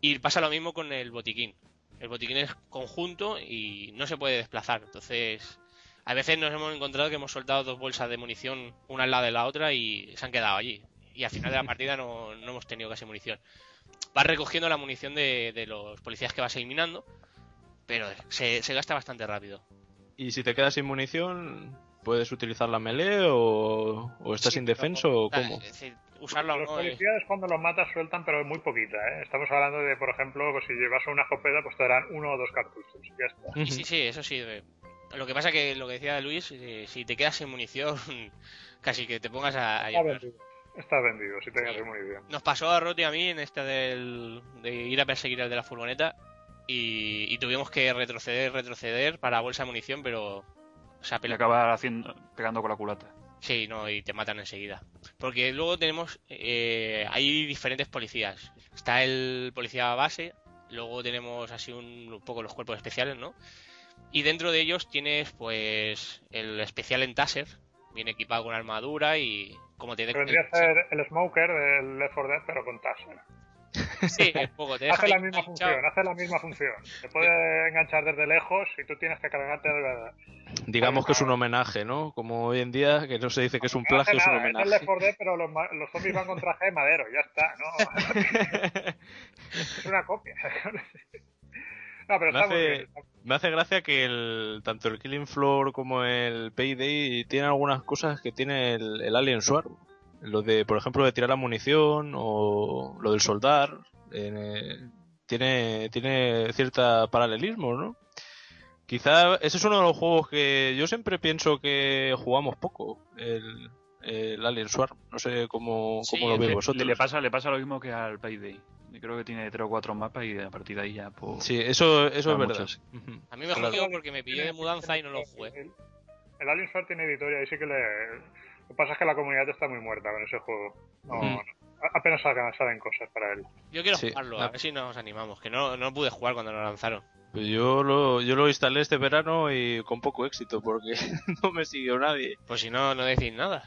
Y pasa lo mismo con el botiquín. El botiquín es conjunto y no se puede desplazar. Entonces, a veces nos hemos encontrado que hemos soltado dos bolsas de munición una al lado de la otra y se han quedado allí. Y al final de la partida no, no hemos tenido casi munición. Vas recogiendo la munición de, de los policías que vas eliminando, pero se, se gasta bastante rápido. Y si te quedas sin munición, ¿puedes utilizar la melee o, o estás Sí, indefenso o cómo? Es decir, usarla o Los no es- policías cuando los matas sueltan, pero muy poquita, ¿eh? Estamos hablando de, por ejemplo, pues si llevas una escopeta, pues te darán uno o dos cartuchos. y Ya está. Sí, sí, eso sí. eh, Lo que pasa que lo que decía Luis, eh, si te quedas sin munición, casi que te pongas a, a Está vendido. Está vendido, si tengas Sí. munición. Nos pasó a Roti y a mí en este del, de ir a perseguir al de la furgoneta y, y tuvimos que retroceder, retroceder para bolsa de munición, pero se Y apela acaba haciendo, pegando con la culata. Sí, no, y te matan enseguida. Porque luego tenemos, eh, hay diferentes policías. Está el policía base, luego tenemos así un, un poco los cuerpos especiales, ¿no? Y dentro de ellos tienes, pues, el especial en Taser, viene equipado con armadura y como te vendría a ser el smoker del Left 4 Dead, pero con taser. Sí, un poco, te deja Hace la misma enganchado. función, hace la misma función. Te puede enganchar desde lejos y tú tienes que cargarte de verdad. Digamos que es un homenaje, ¿no? Como hoy en día, que no se dice que es un No plagio, es un nada, Es el homenaje. Left 4 Dead, pero los, zombies van con traje de madero, ya está, ¿no? es una copia. no, pero Me está muy hace- bien. Me hace gracia que el, tanto el Killing Floor como el Payday tienen algunas cosas que tiene el, el Alien Swarm. Lo de, por ejemplo, de tirar la munición o lo del soldar. eh, tiene, tiene cierta paralelismo, ¿no? Quizá ese es uno de los juegos que yo siempre pienso que jugamos poco, el, el Alien Swarm. No sé cómo, Sí, cómo lo veis Le, vosotros. le pasa, le pasa lo mismo que al Payday. Yo creo que tiene tres o cuatro mapas y a partir de ahí ya pues, Sí, eso, eso es verdad. A mí me Claro. jodió porque me pilló de mudanza y no lo jugué. El, el Alien Sword tiene editorial y sí que le. Lo que pasa es que la comunidad está muy muerta con ese juego. No, Mm. no. Apenas salgan, salen cosas para él. Yo quiero Sí. jugarlo, a ver si nos animamos. Que no, no pude jugar cuando lo lanzaron. Pues yo lo, yo lo instalé este verano y con poco éxito porque no me siguió nadie. Pues si no, no decís nada.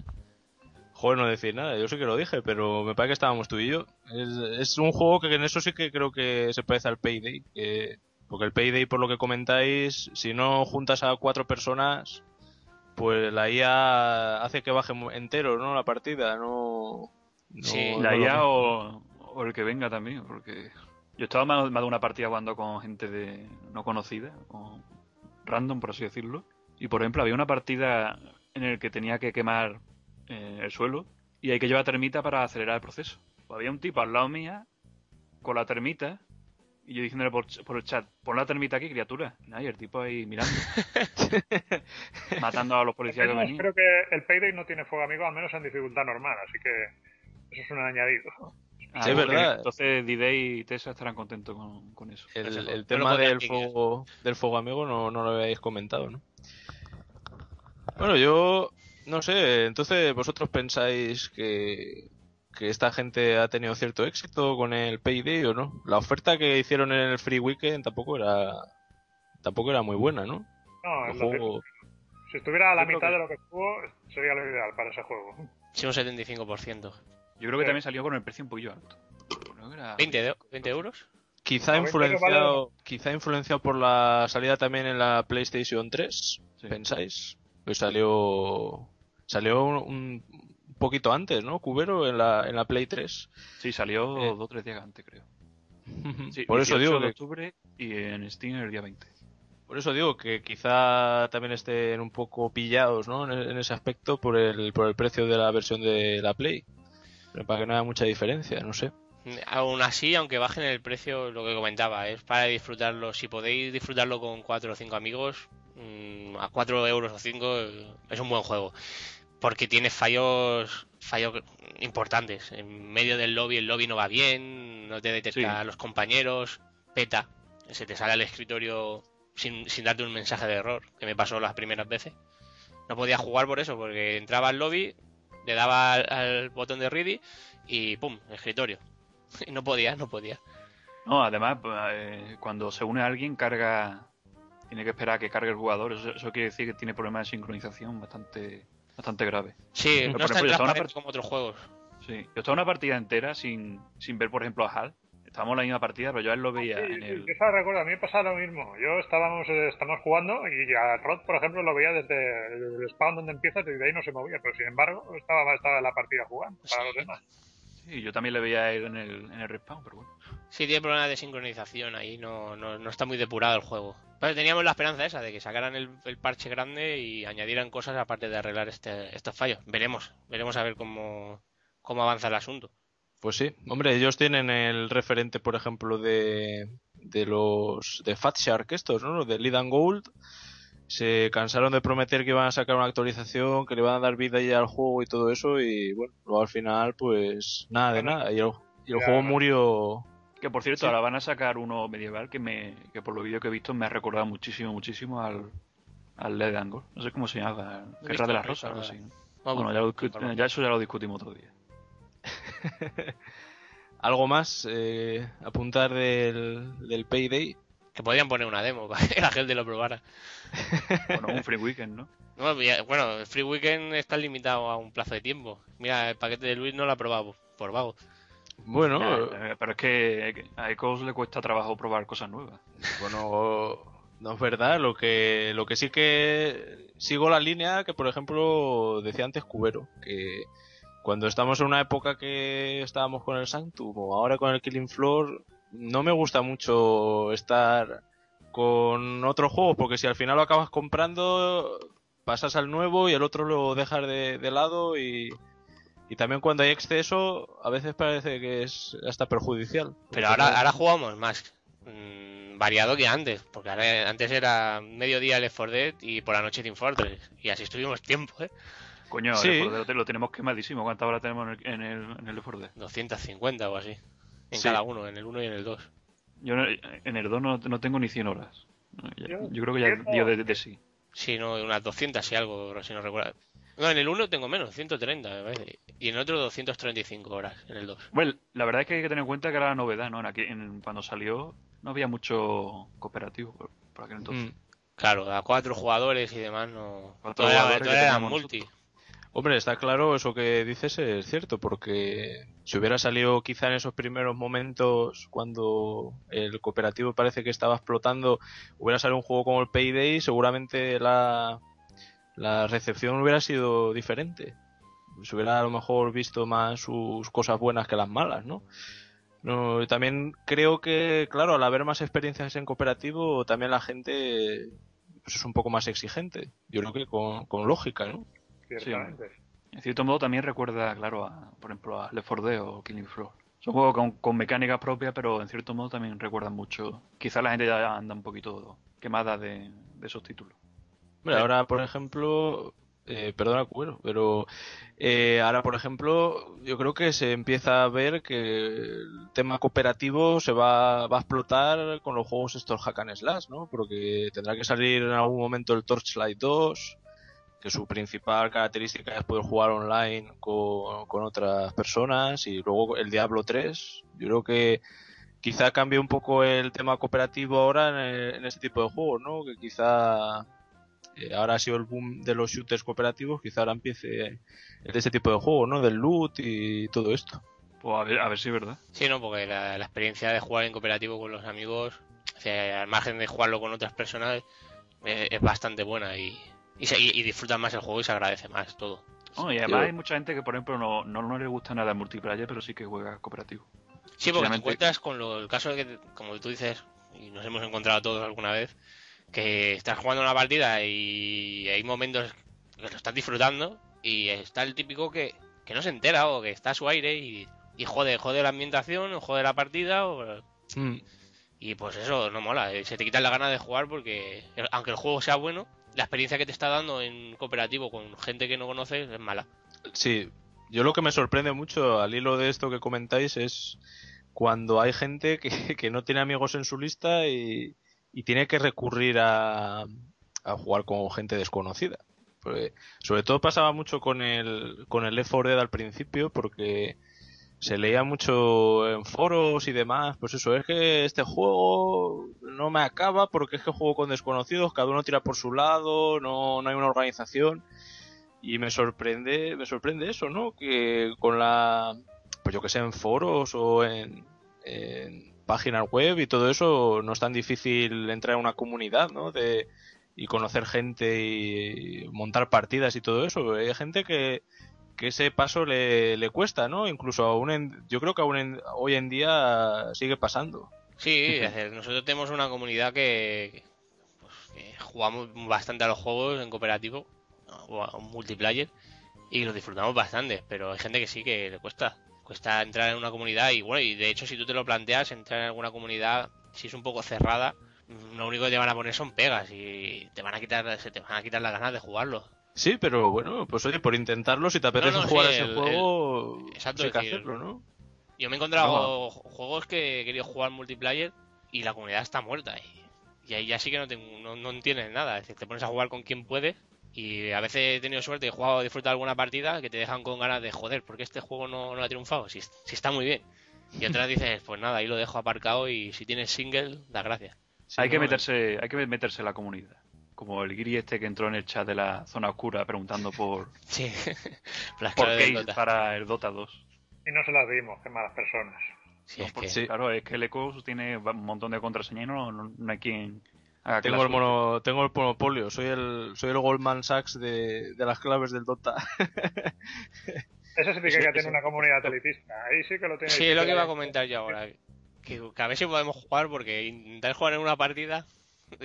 Joder, no decir nada, yo sí que lo dije, pero me parece que estábamos tú y yo. Es, es un juego que en eso sí que creo que se parece al Payday. que- porque el Payday, por lo que comentáis, si no juntas a cuatro personas, pues la IA hace que baje entero, ¿no? La partida, no... no- Sí. no La lo- IA o, o el que venga también, porque yo estaba más, más de una partida jugando con gente de no conocida, o random por así decirlo, y por ejemplo había una partida en el que tenía que quemar eh, el suelo y hay que llevar termita para acelerar el proceso. Pues había un tipo al lado mía con la termita y yo diciéndole por, ch- por el chat, pon la termita aquí, criatura. Y nada, y el tipo ahí mirando, matando a los policías que venían. creo que el Payday no tiene fuego amigo, al menos en dificultad normal, así que eso es un añadido. Ah, Sí, es verdad. Entonces D-Day y Tessa estarán contentos con, con eso. El, el tema del fuego, del fuego amigo no, no lo habéis comentado, ¿no? Bueno, yo no sé, entonces vosotros pensáis que, que esta gente ha tenido cierto éxito con el Payday o no? La oferta que hicieron en el Free Weekend tampoco era tampoco era muy buena, ¿no? No, El es lo que- juego- si estuviera a la mitad que- de lo que estuvo, sería lo ideal para ese juego. Sí, un 75%. Yo creo que Sí. también salió con el precio un poquillo alto. Creo que era- 20, de- 20 euros. Quizá influenciado, quizá influenciado por la salida también en la PlayStation 3, Sí. ¿pensáis? Pues salió salió un, un poquito antes, ¿no? Cubero en la, en la Play 3. Sí, salió Eh. dos o tres días antes, creo. Sí, por eso 18 digo de que octubre y en Steam el día 20. por eso digo que quizá también estén un poco pillados, ¿no? En, en ese aspecto por el por el precio de la versión de la Play. Pero para que no haya mucha diferencia, no sé. Aún así, aunque bajen el precio, lo que comentaba, es para disfrutarlo. Si podéis disfrutarlo con 4 o 5 amigos, mm, a 4 euros o 5 es un buen juego. Porque tiene fallos fallos importantes. En medio del lobby, el lobby no va bien, no te detecta Sí. a los compañeros, peta, se te sale al escritorio sin, sin darte un mensaje de error, que me pasó las primeras veces. No podía jugar por eso, porque entraba al lobby, le daba al, al botón de ready y ¡pum! escritorio. Y no podía, no podía. No, además, pues, eh, cuando se une a alguien, carga. Tiene que esperar a que cargue el jugador. Eso, eso quiere decir que tiene problemas de sincronización bastante bastante graves. Sí, Pero, no por es tan ejemplo, yo estaba en una transparente como otros juegos. Sí. Yo estaba una partida entera sin, sin ver, por ejemplo, a Hal. Estábamos en la misma partida, pero yo a él lo veía Sí, en sí, el. yo recuerdo, a mí me pasaba lo mismo. Yo estábamos, eh, estábamos jugando y a Rod, por ejemplo, lo veía desde el spawn donde empiezas y de ahí no se movía, pero sin embargo estaba, estaba en la partida jugando para los demás. Sí, yo también le veía a él en el, en el respawn, pero bueno. Sí, tiene problemas de sincronización ahí, no, no, no está muy depurado el juego. Pero teníamos la esperanza esa de que sacaran el, el parche grande y añadieran cosas aparte de arreglar este, estos fallos. Veremos, veremos a ver cómo, cómo avanza el asunto. Pues sí, hombre, ellos tienen el referente, por ejemplo, de, de los de Fat Shark estos, ¿no? Los de Lead and Gold. Se cansaron de prometer que iban a sacar una actualización, que le van a dar vida ya al juego y todo eso, y bueno, luego al final, pues nada de nada. Y el, y el juego murió. Que por cierto, Sí. ahora van a sacar uno medieval que me que por los vídeos que he visto me ha recordado muchísimo, muchísimo al, al Led Angle. No sé cómo se llama, Guerra de las visto, Rosas, algo así. visto ¿no? Vamos, Bueno, ya, lo ya eso ya lo discutimos otro día. ¿Algo más? eh, apuntar del, del Payday. Que podrían poner una demo para que la gente lo probara. Bueno, un free weekend, ¿no? No, ya- bueno, el Free Weekend está limitado a un plazo de tiempo. Mira, el paquete de Luis no lo ha probado por vago. Bueno, Ya, eh, pero es que a Ecos le cuesta trabajo probar cosas nuevas. Bueno, no es verdad. Lo que, lo que sí que sigo la línea que, por ejemplo, decía antes Cubero, que cuando estamos en una época que estábamos con el Sanctum o ahora con el Killing Floor, no me gusta mucho estar con otros juegos, porque si al final lo acabas comprando, pasas al nuevo y el otro lo dejas de, de lado y, y también cuando hay exceso, a veces parece que es hasta perjudicial. Pero ahora, no- ahora jugamos más. Mm, variado que antes, porque ahora- antes era mediodía Left 4 Dead y por la noche Team Fortress, y así estuvimos tiempo, ¿eh? Coño, Sí. el Left 4 Dead lo tenemos quemadísimo. ¿Cuántas horas tenemos en el, en el, en el Left 4 Dead? 250 o así, en Sí. cada uno, en el 1 y en el 2. Yo no- en el 2 no, no tengo ni 100 horas. Yo, creo que ya dio de, de sí. Sí, no, unas 200 y algo, si no recuerdo. No, en el 1 tengo menos, 130, me parece. Y en el otro 235 horas, en el 2. Bueno, la verdad es que hay que tener en cuenta que era la novedad, ¿no? En aquí, en- cuando salió no había mucho cooperativo por, por aquel entonces. Mm. Claro, a cuatro jugadores y demás no... Todo era, multi. Hombre, está claro, eso que dices es cierto, porque si hubiera salido quizá en esos primeros momentos cuando el cooperativo parece que estaba explotando, hubiera salido un juego como el Payday, seguramente la, la recepción hubiera sido diferente. Se hubiera a lo mejor visto más sus cosas buenas que las malas, ¿no? No, también creo que, claro, al haber más experiencias en cooperativo, también la gente pues, es un poco más exigente. Yo creo que con, con lógica, ¿no? Ciertamente. En cierto modo también recuerda, claro, a, por ejemplo, a Left 4 Dead o Killing Floor. Son juegos con, con mecánicas propias, pero en cierto modo también recuerdan mucho. Quizá la gente ya anda un poquito quemada de, de esos títulos. Hombre, ahora, por ejemplo, eh, perdona, Cuero, pero eh, ahora, por ejemplo, yo creo que se empieza a ver que el tema cooperativo se va, va a explotar con los juegos estos hack and slash, ¿no? Porque tendrá que salir en algún momento el Torchlight 2, que su principal característica es poder jugar online con, con otras personas, y luego el Diablo 3. Yo creo que quizá cambie un poco el tema cooperativo ahora en, en este tipo de juegos, ¿no? Que quizá eh, ahora ha sido el boom de los shooters cooperativos, quizá ahora empiece el de este tipo de juegos, ¿no? Del loot y todo esto. Pues a ver, a ver si es verdad. Sí, no, porque la, la experiencia de jugar en cooperativo con los amigos, o sea, al margen de jugarlo con otras personas, eh, es bastante buena y, y, se- y- y disfrutan más el juego y se agradece más todo. Oh, y además Yo- hay mucha gente que, por ejemplo, no, no, no le gusta nada el multiplayer, pero sí que juega cooperativo. Sí, porque te encuentras con lo- el caso de que, como tú dices, y nos hemos encontrado todos alguna vez, que estás jugando una partida y hay momentos que lo estás disfrutando y está el típico que, que no se entera o que está a su aire y, y jode, jode la ambientación o jode la partida o, y pues eso no mola, eh, se te quita la gana de jugar porque aunque el juego sea bueno, la experiencia que te está dando en cooperativo con gente que no conoces es mala. Sí, yo lo que me sorprende mucho al hilo de esto que comentáis es cuando hay gente que, que no tiene amigos en su lista y, y tiene que recurrir a, a jugar con gente desconocida. Sobre todo pasaba mucho con el, con el Left 4 Dead al principio porque se leía mucho en foros y demás, pues eso, es que este juego no me acaba porque es que juego con desconocidos, cada uno tira por su lado, no, no hay una organización y me sorprende, me sorprende eso, ¿no? Que con la, pues yo que sé, en foros o en páginas web y todo eso no es tan difícil entrar en una comunidad, ¿no? De, y conocer gente y montar partidas y todo eso. Hay gente que, ese paso le, cuesta, ¿no? Incluso en, yo creo que aún en- hoy en día sigue pasando. Sí, nosotros tenemos una comunidad que, pues, que jugamos bastante a los juegos en cooperativo o a un multiplayer y los disfrutamos bastante, pero hay gente que sí que le cuesta. Cuesta entrar en una comunidad y bueno, y de hecho si tú te lo planteas, entrar en alguna comunidad, si es un poco cerrada, lo único que te van a poner son pegas y te van a quitar, se te van a quitar las ganas de jugarlo. Sí, pero bueno, pues oye, por intentarlo, si te apetece no, jugar sí, a ese el- juego, el- exacto, hay que decir, hacerlo, ¿no? Yo me he encontrado ju- juegos que he querido jugar multiplayer y la comunidad está muerta. Y, y ahí ya sí que no, tengo- no, no entiendes nada. Es decir, te pones a jugar con quien puedes. Y a veces he tenido suerte y he jugado, disfrutado alguna partida que te dejan con ganas de joder, porque este juego no, no ha triunfado. Si, si está muy bien. Y otras dices, pues nada, ahí lo dejo aparcado y si tienes single, da gracias. Sí, hay que no, meterse, hay que meterse en la comunidad. Como el guiri este que entró en el chat de la zona oscura preguntando por, Sí, por Dota. para el Dota 2. Y no se las dimos, qué malas personas. Sí, No, es porque, que- Sí. Claro, es que el Ecos tiene un montón de contraseñas y no, no, no hay quien haga Tengo el, mono, tengo el monopolio, soy el, soy el Goldman Sachs de, de las claves del Dota. Ese sí que tiene una comunidad elitista. Ahí sí que lo tiene. Sí, es lo que iba a comentar yo ahora. Que, que a ver si podemos jugar, porque intentar jugar en una partida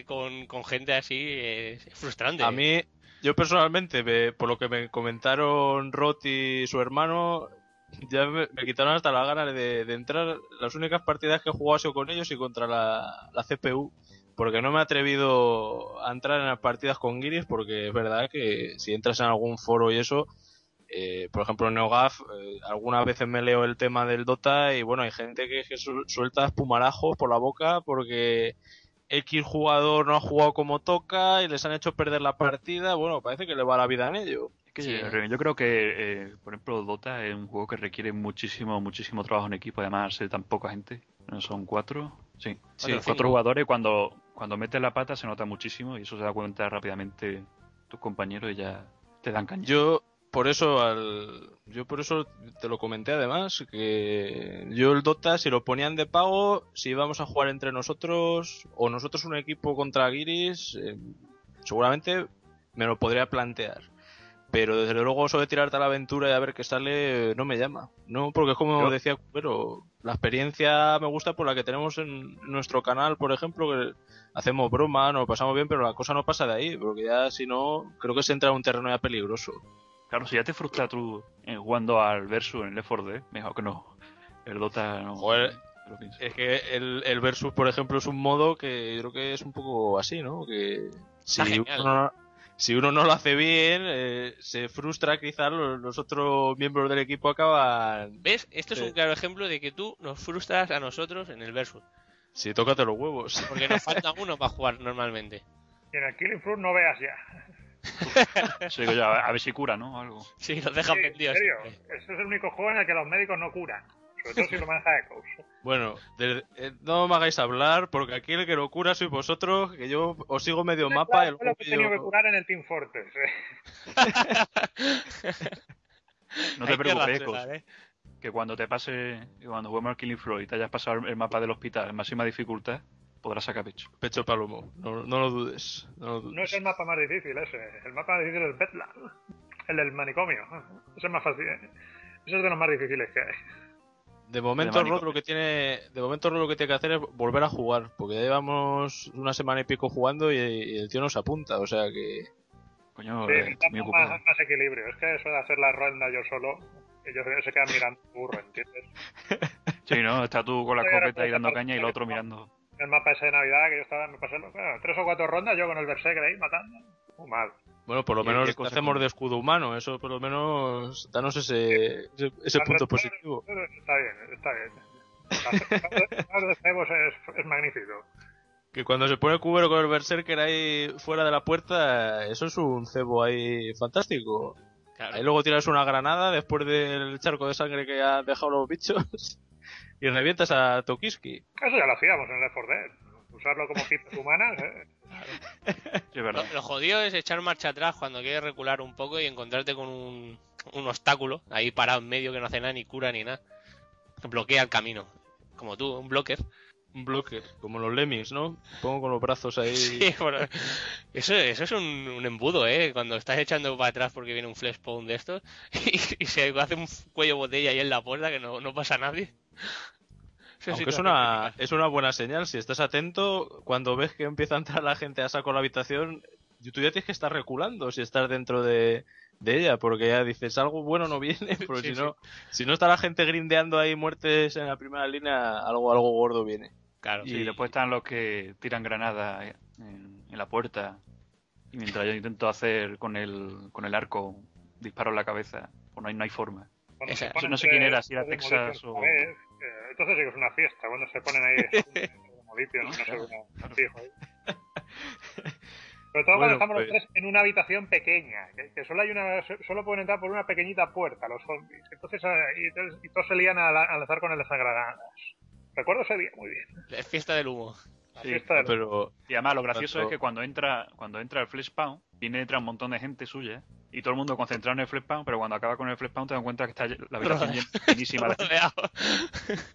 con, con gente así es, frustrante. A mí, yo personalmente, me- por lo que me comentaron Rot y su hermano, ya me, me quitaron hasta las ganas de, de entrar. Las únicas partidas que he jugado ha sido con ellos y contra la, la CPU. Porque no me he atrevido a entrar en las partidas con Guiris, porque es verdad que si entras en algún foro y eso, eh, por ejemplo en NeoGAF, eh, algunas veces me leo el tema del Dota y bueno, hay gente que, que su- suelta espumarajos por la boca porque X jugador no ha jugado como toca y les han hecho perder la partida. Bueno, parece que le va la vida en ello. Es que Sí. yo- creo que, eh, por ejemplo, Dota es un juego que requiere muchísimo, muchísimo trabajo en equipo. Además, ser tan poca gente. ¿No son cuatro? Sí, Sí, cuatro, cinco. jugadores. Cuando, cuando metes la pata se nota muchísimo y eso se da cuenta rápidamente tus compañeros y ya te dan caña. Yo por eso al yo por eso te lo comenté además que yo el Dota si lo ponían de pago si íbamos a jugar entre nosotros o nosotros un equipo contra Guiris eh, seguramente me lo podría plantear pero desde luego eso de tirarte a la aventura y a ver qué sale no me llama no porque es como Yo- decía pero la experiencia me gusta por la que tenemos en nuestro canal por ejemplo que hacemos broma nos pasamos bien pero la cosa no pasa de ahí porque ya si no creo que se entra en un terreno ya peligroso Claro, si ya te frustra tú eh, jugando al versus en Left 4 Dead, mejor que no. El Dota no. Joder. Es que el, el versus, por ejemplo, es un modo que yo creo que es un poco así, ¿no? Que si, uno, si uno no lo hace bien, eh, se frustra, quizás los, los otros miembros del equipo acaban... ¿Ves? Esto es Sí. un claro ejemplo de que tú nos frustras a nosotros en el versus. Si tócate los huevos. Porque nos falta uno para jugar normalmente. Y en el Killing Floor no veas ya. A, ver si cura, ¿no? Algo. Sí, nos dejan Sí, en vendidos. serio, este es el único juego en el que los médicos no curan. Sobre todo si lo maneja Echoes. Bueno, de- eh, no me hagáis hablar, porque aquí el que lo cura sois vosotros, que yo os sigo medio mapa y Claro, el lo que he tenido que curar en el Team Fortress. eh. No te Hay que preocupes, Ecos, ¿eh? que cuando te pase, que cuando juguemos al Killing Floor y te hayas pasado el mapa del hospital en máxima dificultad, podrás sacar pecho. pecho palomo. No, no lo dudes. No lo dudes. No es el mapa más difícil ese. El mapa más difícil es Bedlam. El del manicomio. Ese es más fácil. ¿eh? Ese es de los más difíciles que hay. De momento Rod lo que tiene, de momento Rod lo que tiene que hacer es volver a jugar, porque ya llevamos una semana y pico jugando y, y el tío nos apunta, o sea que Coño, Sí, eh, muy ocupado. más, más equilibrio. Es que eso de hacer la ronda yo solo, ellos se quedan mirando burro, ¿entiendes? Sí, ¿no? Está tú con la escopeta ahí dando caña y el otro mirando. El mapa ese de Navidad que yo estaba, me pasé lo- bueno, tres o cuatro rondas yo con el Berserker ahí matando. Muy mal. Bueno, por lo ¿Y menos te hacemos de escudo humano, eso por lo menos danos ese, ese, ese punto positivo. Está bien, está bien. El de Cebos es, es magnífico. Que cuando se pone el cubero con el berserker ahí fuera de la puerta, eso es un cebo ahí fantástico. Claro. Ahí luego tiras una granada después del charco de sangre que han dejado los bichos y revientas a Tokiski. Eso ya lo hacíamos en Left 4 Dead. Usarlo como kit humanas, ¿eh? Sí, es verdad. Lo, lo jodido es echar marcha atrás cuando quieres recular un poco y encontrarte con un, un obstáculo ahí parado en medio que no hace nada, ni cura ni nada. Que bloquea el camino. Como tú, un blocker. Un bloque, como los lemmings, ¿no? Pongo con los brazos ahí. Sí, bueno, eso, eso es un, un embudo, ¿eh? Cuando estás echando para atrás porque viene un flash spawn de estos y, y se hace un cuello botella ahí en la puerta que no, no pasa nadie. Sí Aunque es una, es una buena señal, si estás atento, cuando ves que empieza a entrar la gente a saco a la habitación, tú ya tienes que estar reculando si estás dentro de, de ella, porque ya dices algo bueno no viene, pero Sí, si no, si no está la gente grindeando ahí muertes en la primera línea, algo, algo gordo viene. Claro. Y después están los que tiran granadas en, en la puerta. Y mientras yo intento hacer con el, con el arco disparo en la cabeza, pues no hay, no hay forma. Esa- no sé quién era, si era Texas o- eh, entonces sí que es una fiesta, cuando se ponen ahí demolitions, no sé, fijo ahí. Sobre todo Bueno, cuando estamos los pues- tres en una habitación pequeña, que, que solo hay una, solo pueden entrar por una pequeñita puerta los zombies. Entonces, eh, y, entonces- y todos se lían a, la- a lanzar con el lanzagranadas. Recuerdo ese día muy bien. Es fiesta del humo. Sí, de los- Pero Y además lo gracioso es que cuando entra cuando entra el flash pound, viene detrás un montón de gente suya y todo el mundo concentrado en el flash pound, pero cuando acaba con el flash pound te das cuenta que está la habitación llen- llenísima de gente.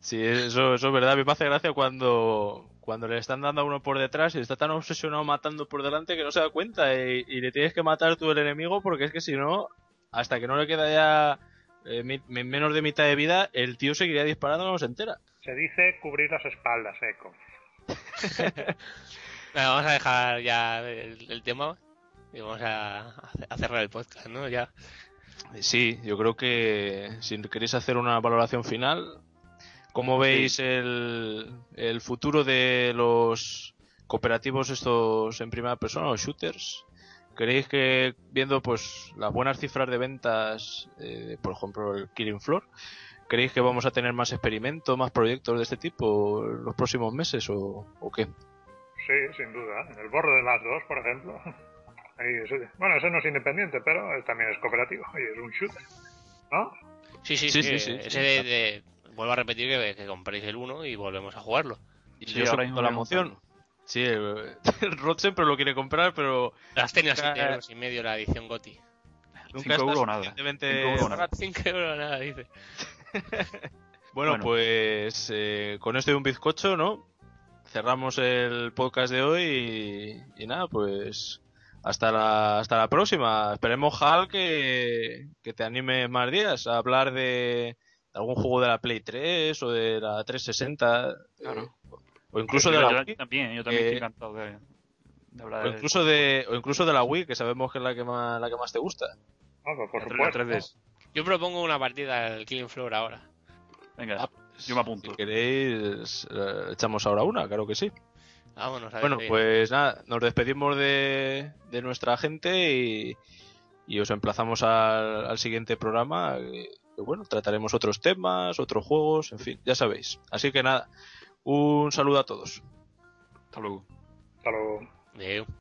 Sí, eso, eso es verdad, a mí me hace gracia cuando, cuando le están dando a uno por detrás y está tan obsesionado matando por delante que no se da cuenta y, y le tienes que matar tú el enemigo porque es que si no, hasta que no le queda ya eh, mi- menos de mitad de vida, el tío seguiría disparando no se entera. Se dice cubrir las espaldas, Eco. Bueno, vamos a dejar ya el, el tema y vamos a, a cerrar el podcast, ¿no? Ya. Sí, yo creo que si queréis hacer una valoración final, ¿cómo veis el, el futuro de los cooperativos estos en primera persona, los shooters? ¿Creéis que viendo pues las buenas cifras de ventas, eh, por ejemplo el Killing Floor, ¿creéis que vamos a tener más experimentos, más proyectos de este tipo en los próximos meses o, o qué? Sí, sin duda. En el borro de las dos, por ejemplo. Ahí bueno, ese no es independiente, pero también es cooperativo y es un shooter. ¿No? Sí, sí, Sí, sí. sí, sí, ese sí, de, de- vuelvo a repetir que, que compréis el 1 y volvemos a jugarlo. Y Sí, yo ahora mismo la moción. Sí, el, el Rod siempre lo quiere comprar, pero Las tenía Nunca- 7 euros y medio la edición GOTI. nunca Cinco está euros o nada. suficientemente Cinco euros o nada. barato. 5 euros nada, dice. Bueno, Bueno. pues eh, con esto y un bizcocho, ¿no? Cerramos el podcast de hoy y, y nada, pues hasta la, hasta la próxima. Esperemos, Hal, que, que te anime más días a hablar de algún juego de la Play 3 o de la 360. Claro. eh, o incluso Yo- de la yo Wii. también, yo también Eh, estoy encantado de, de hablar O de incluso de, o incluso de la Wii, que sabemos que es la que más, la que más te gusta. Ah, pues por la supuesto. 3DS. Yo propongo una partida al Killing Floor ahora. Venga, Ah, yo me apunto. Si queréis, eh, echamos ahora una, claro que sí. Vámonos a Bueno, ver. pues nada, nos despedimos de, de nuestra gente y, y os emplazamos al, al siguiente programa. eh, que, bueno, trataremos otros temas, otros juegos, en fin, ya sabéis. Así que nada, un saludo a todos. Hasta luego. Hasta luego. Adeu.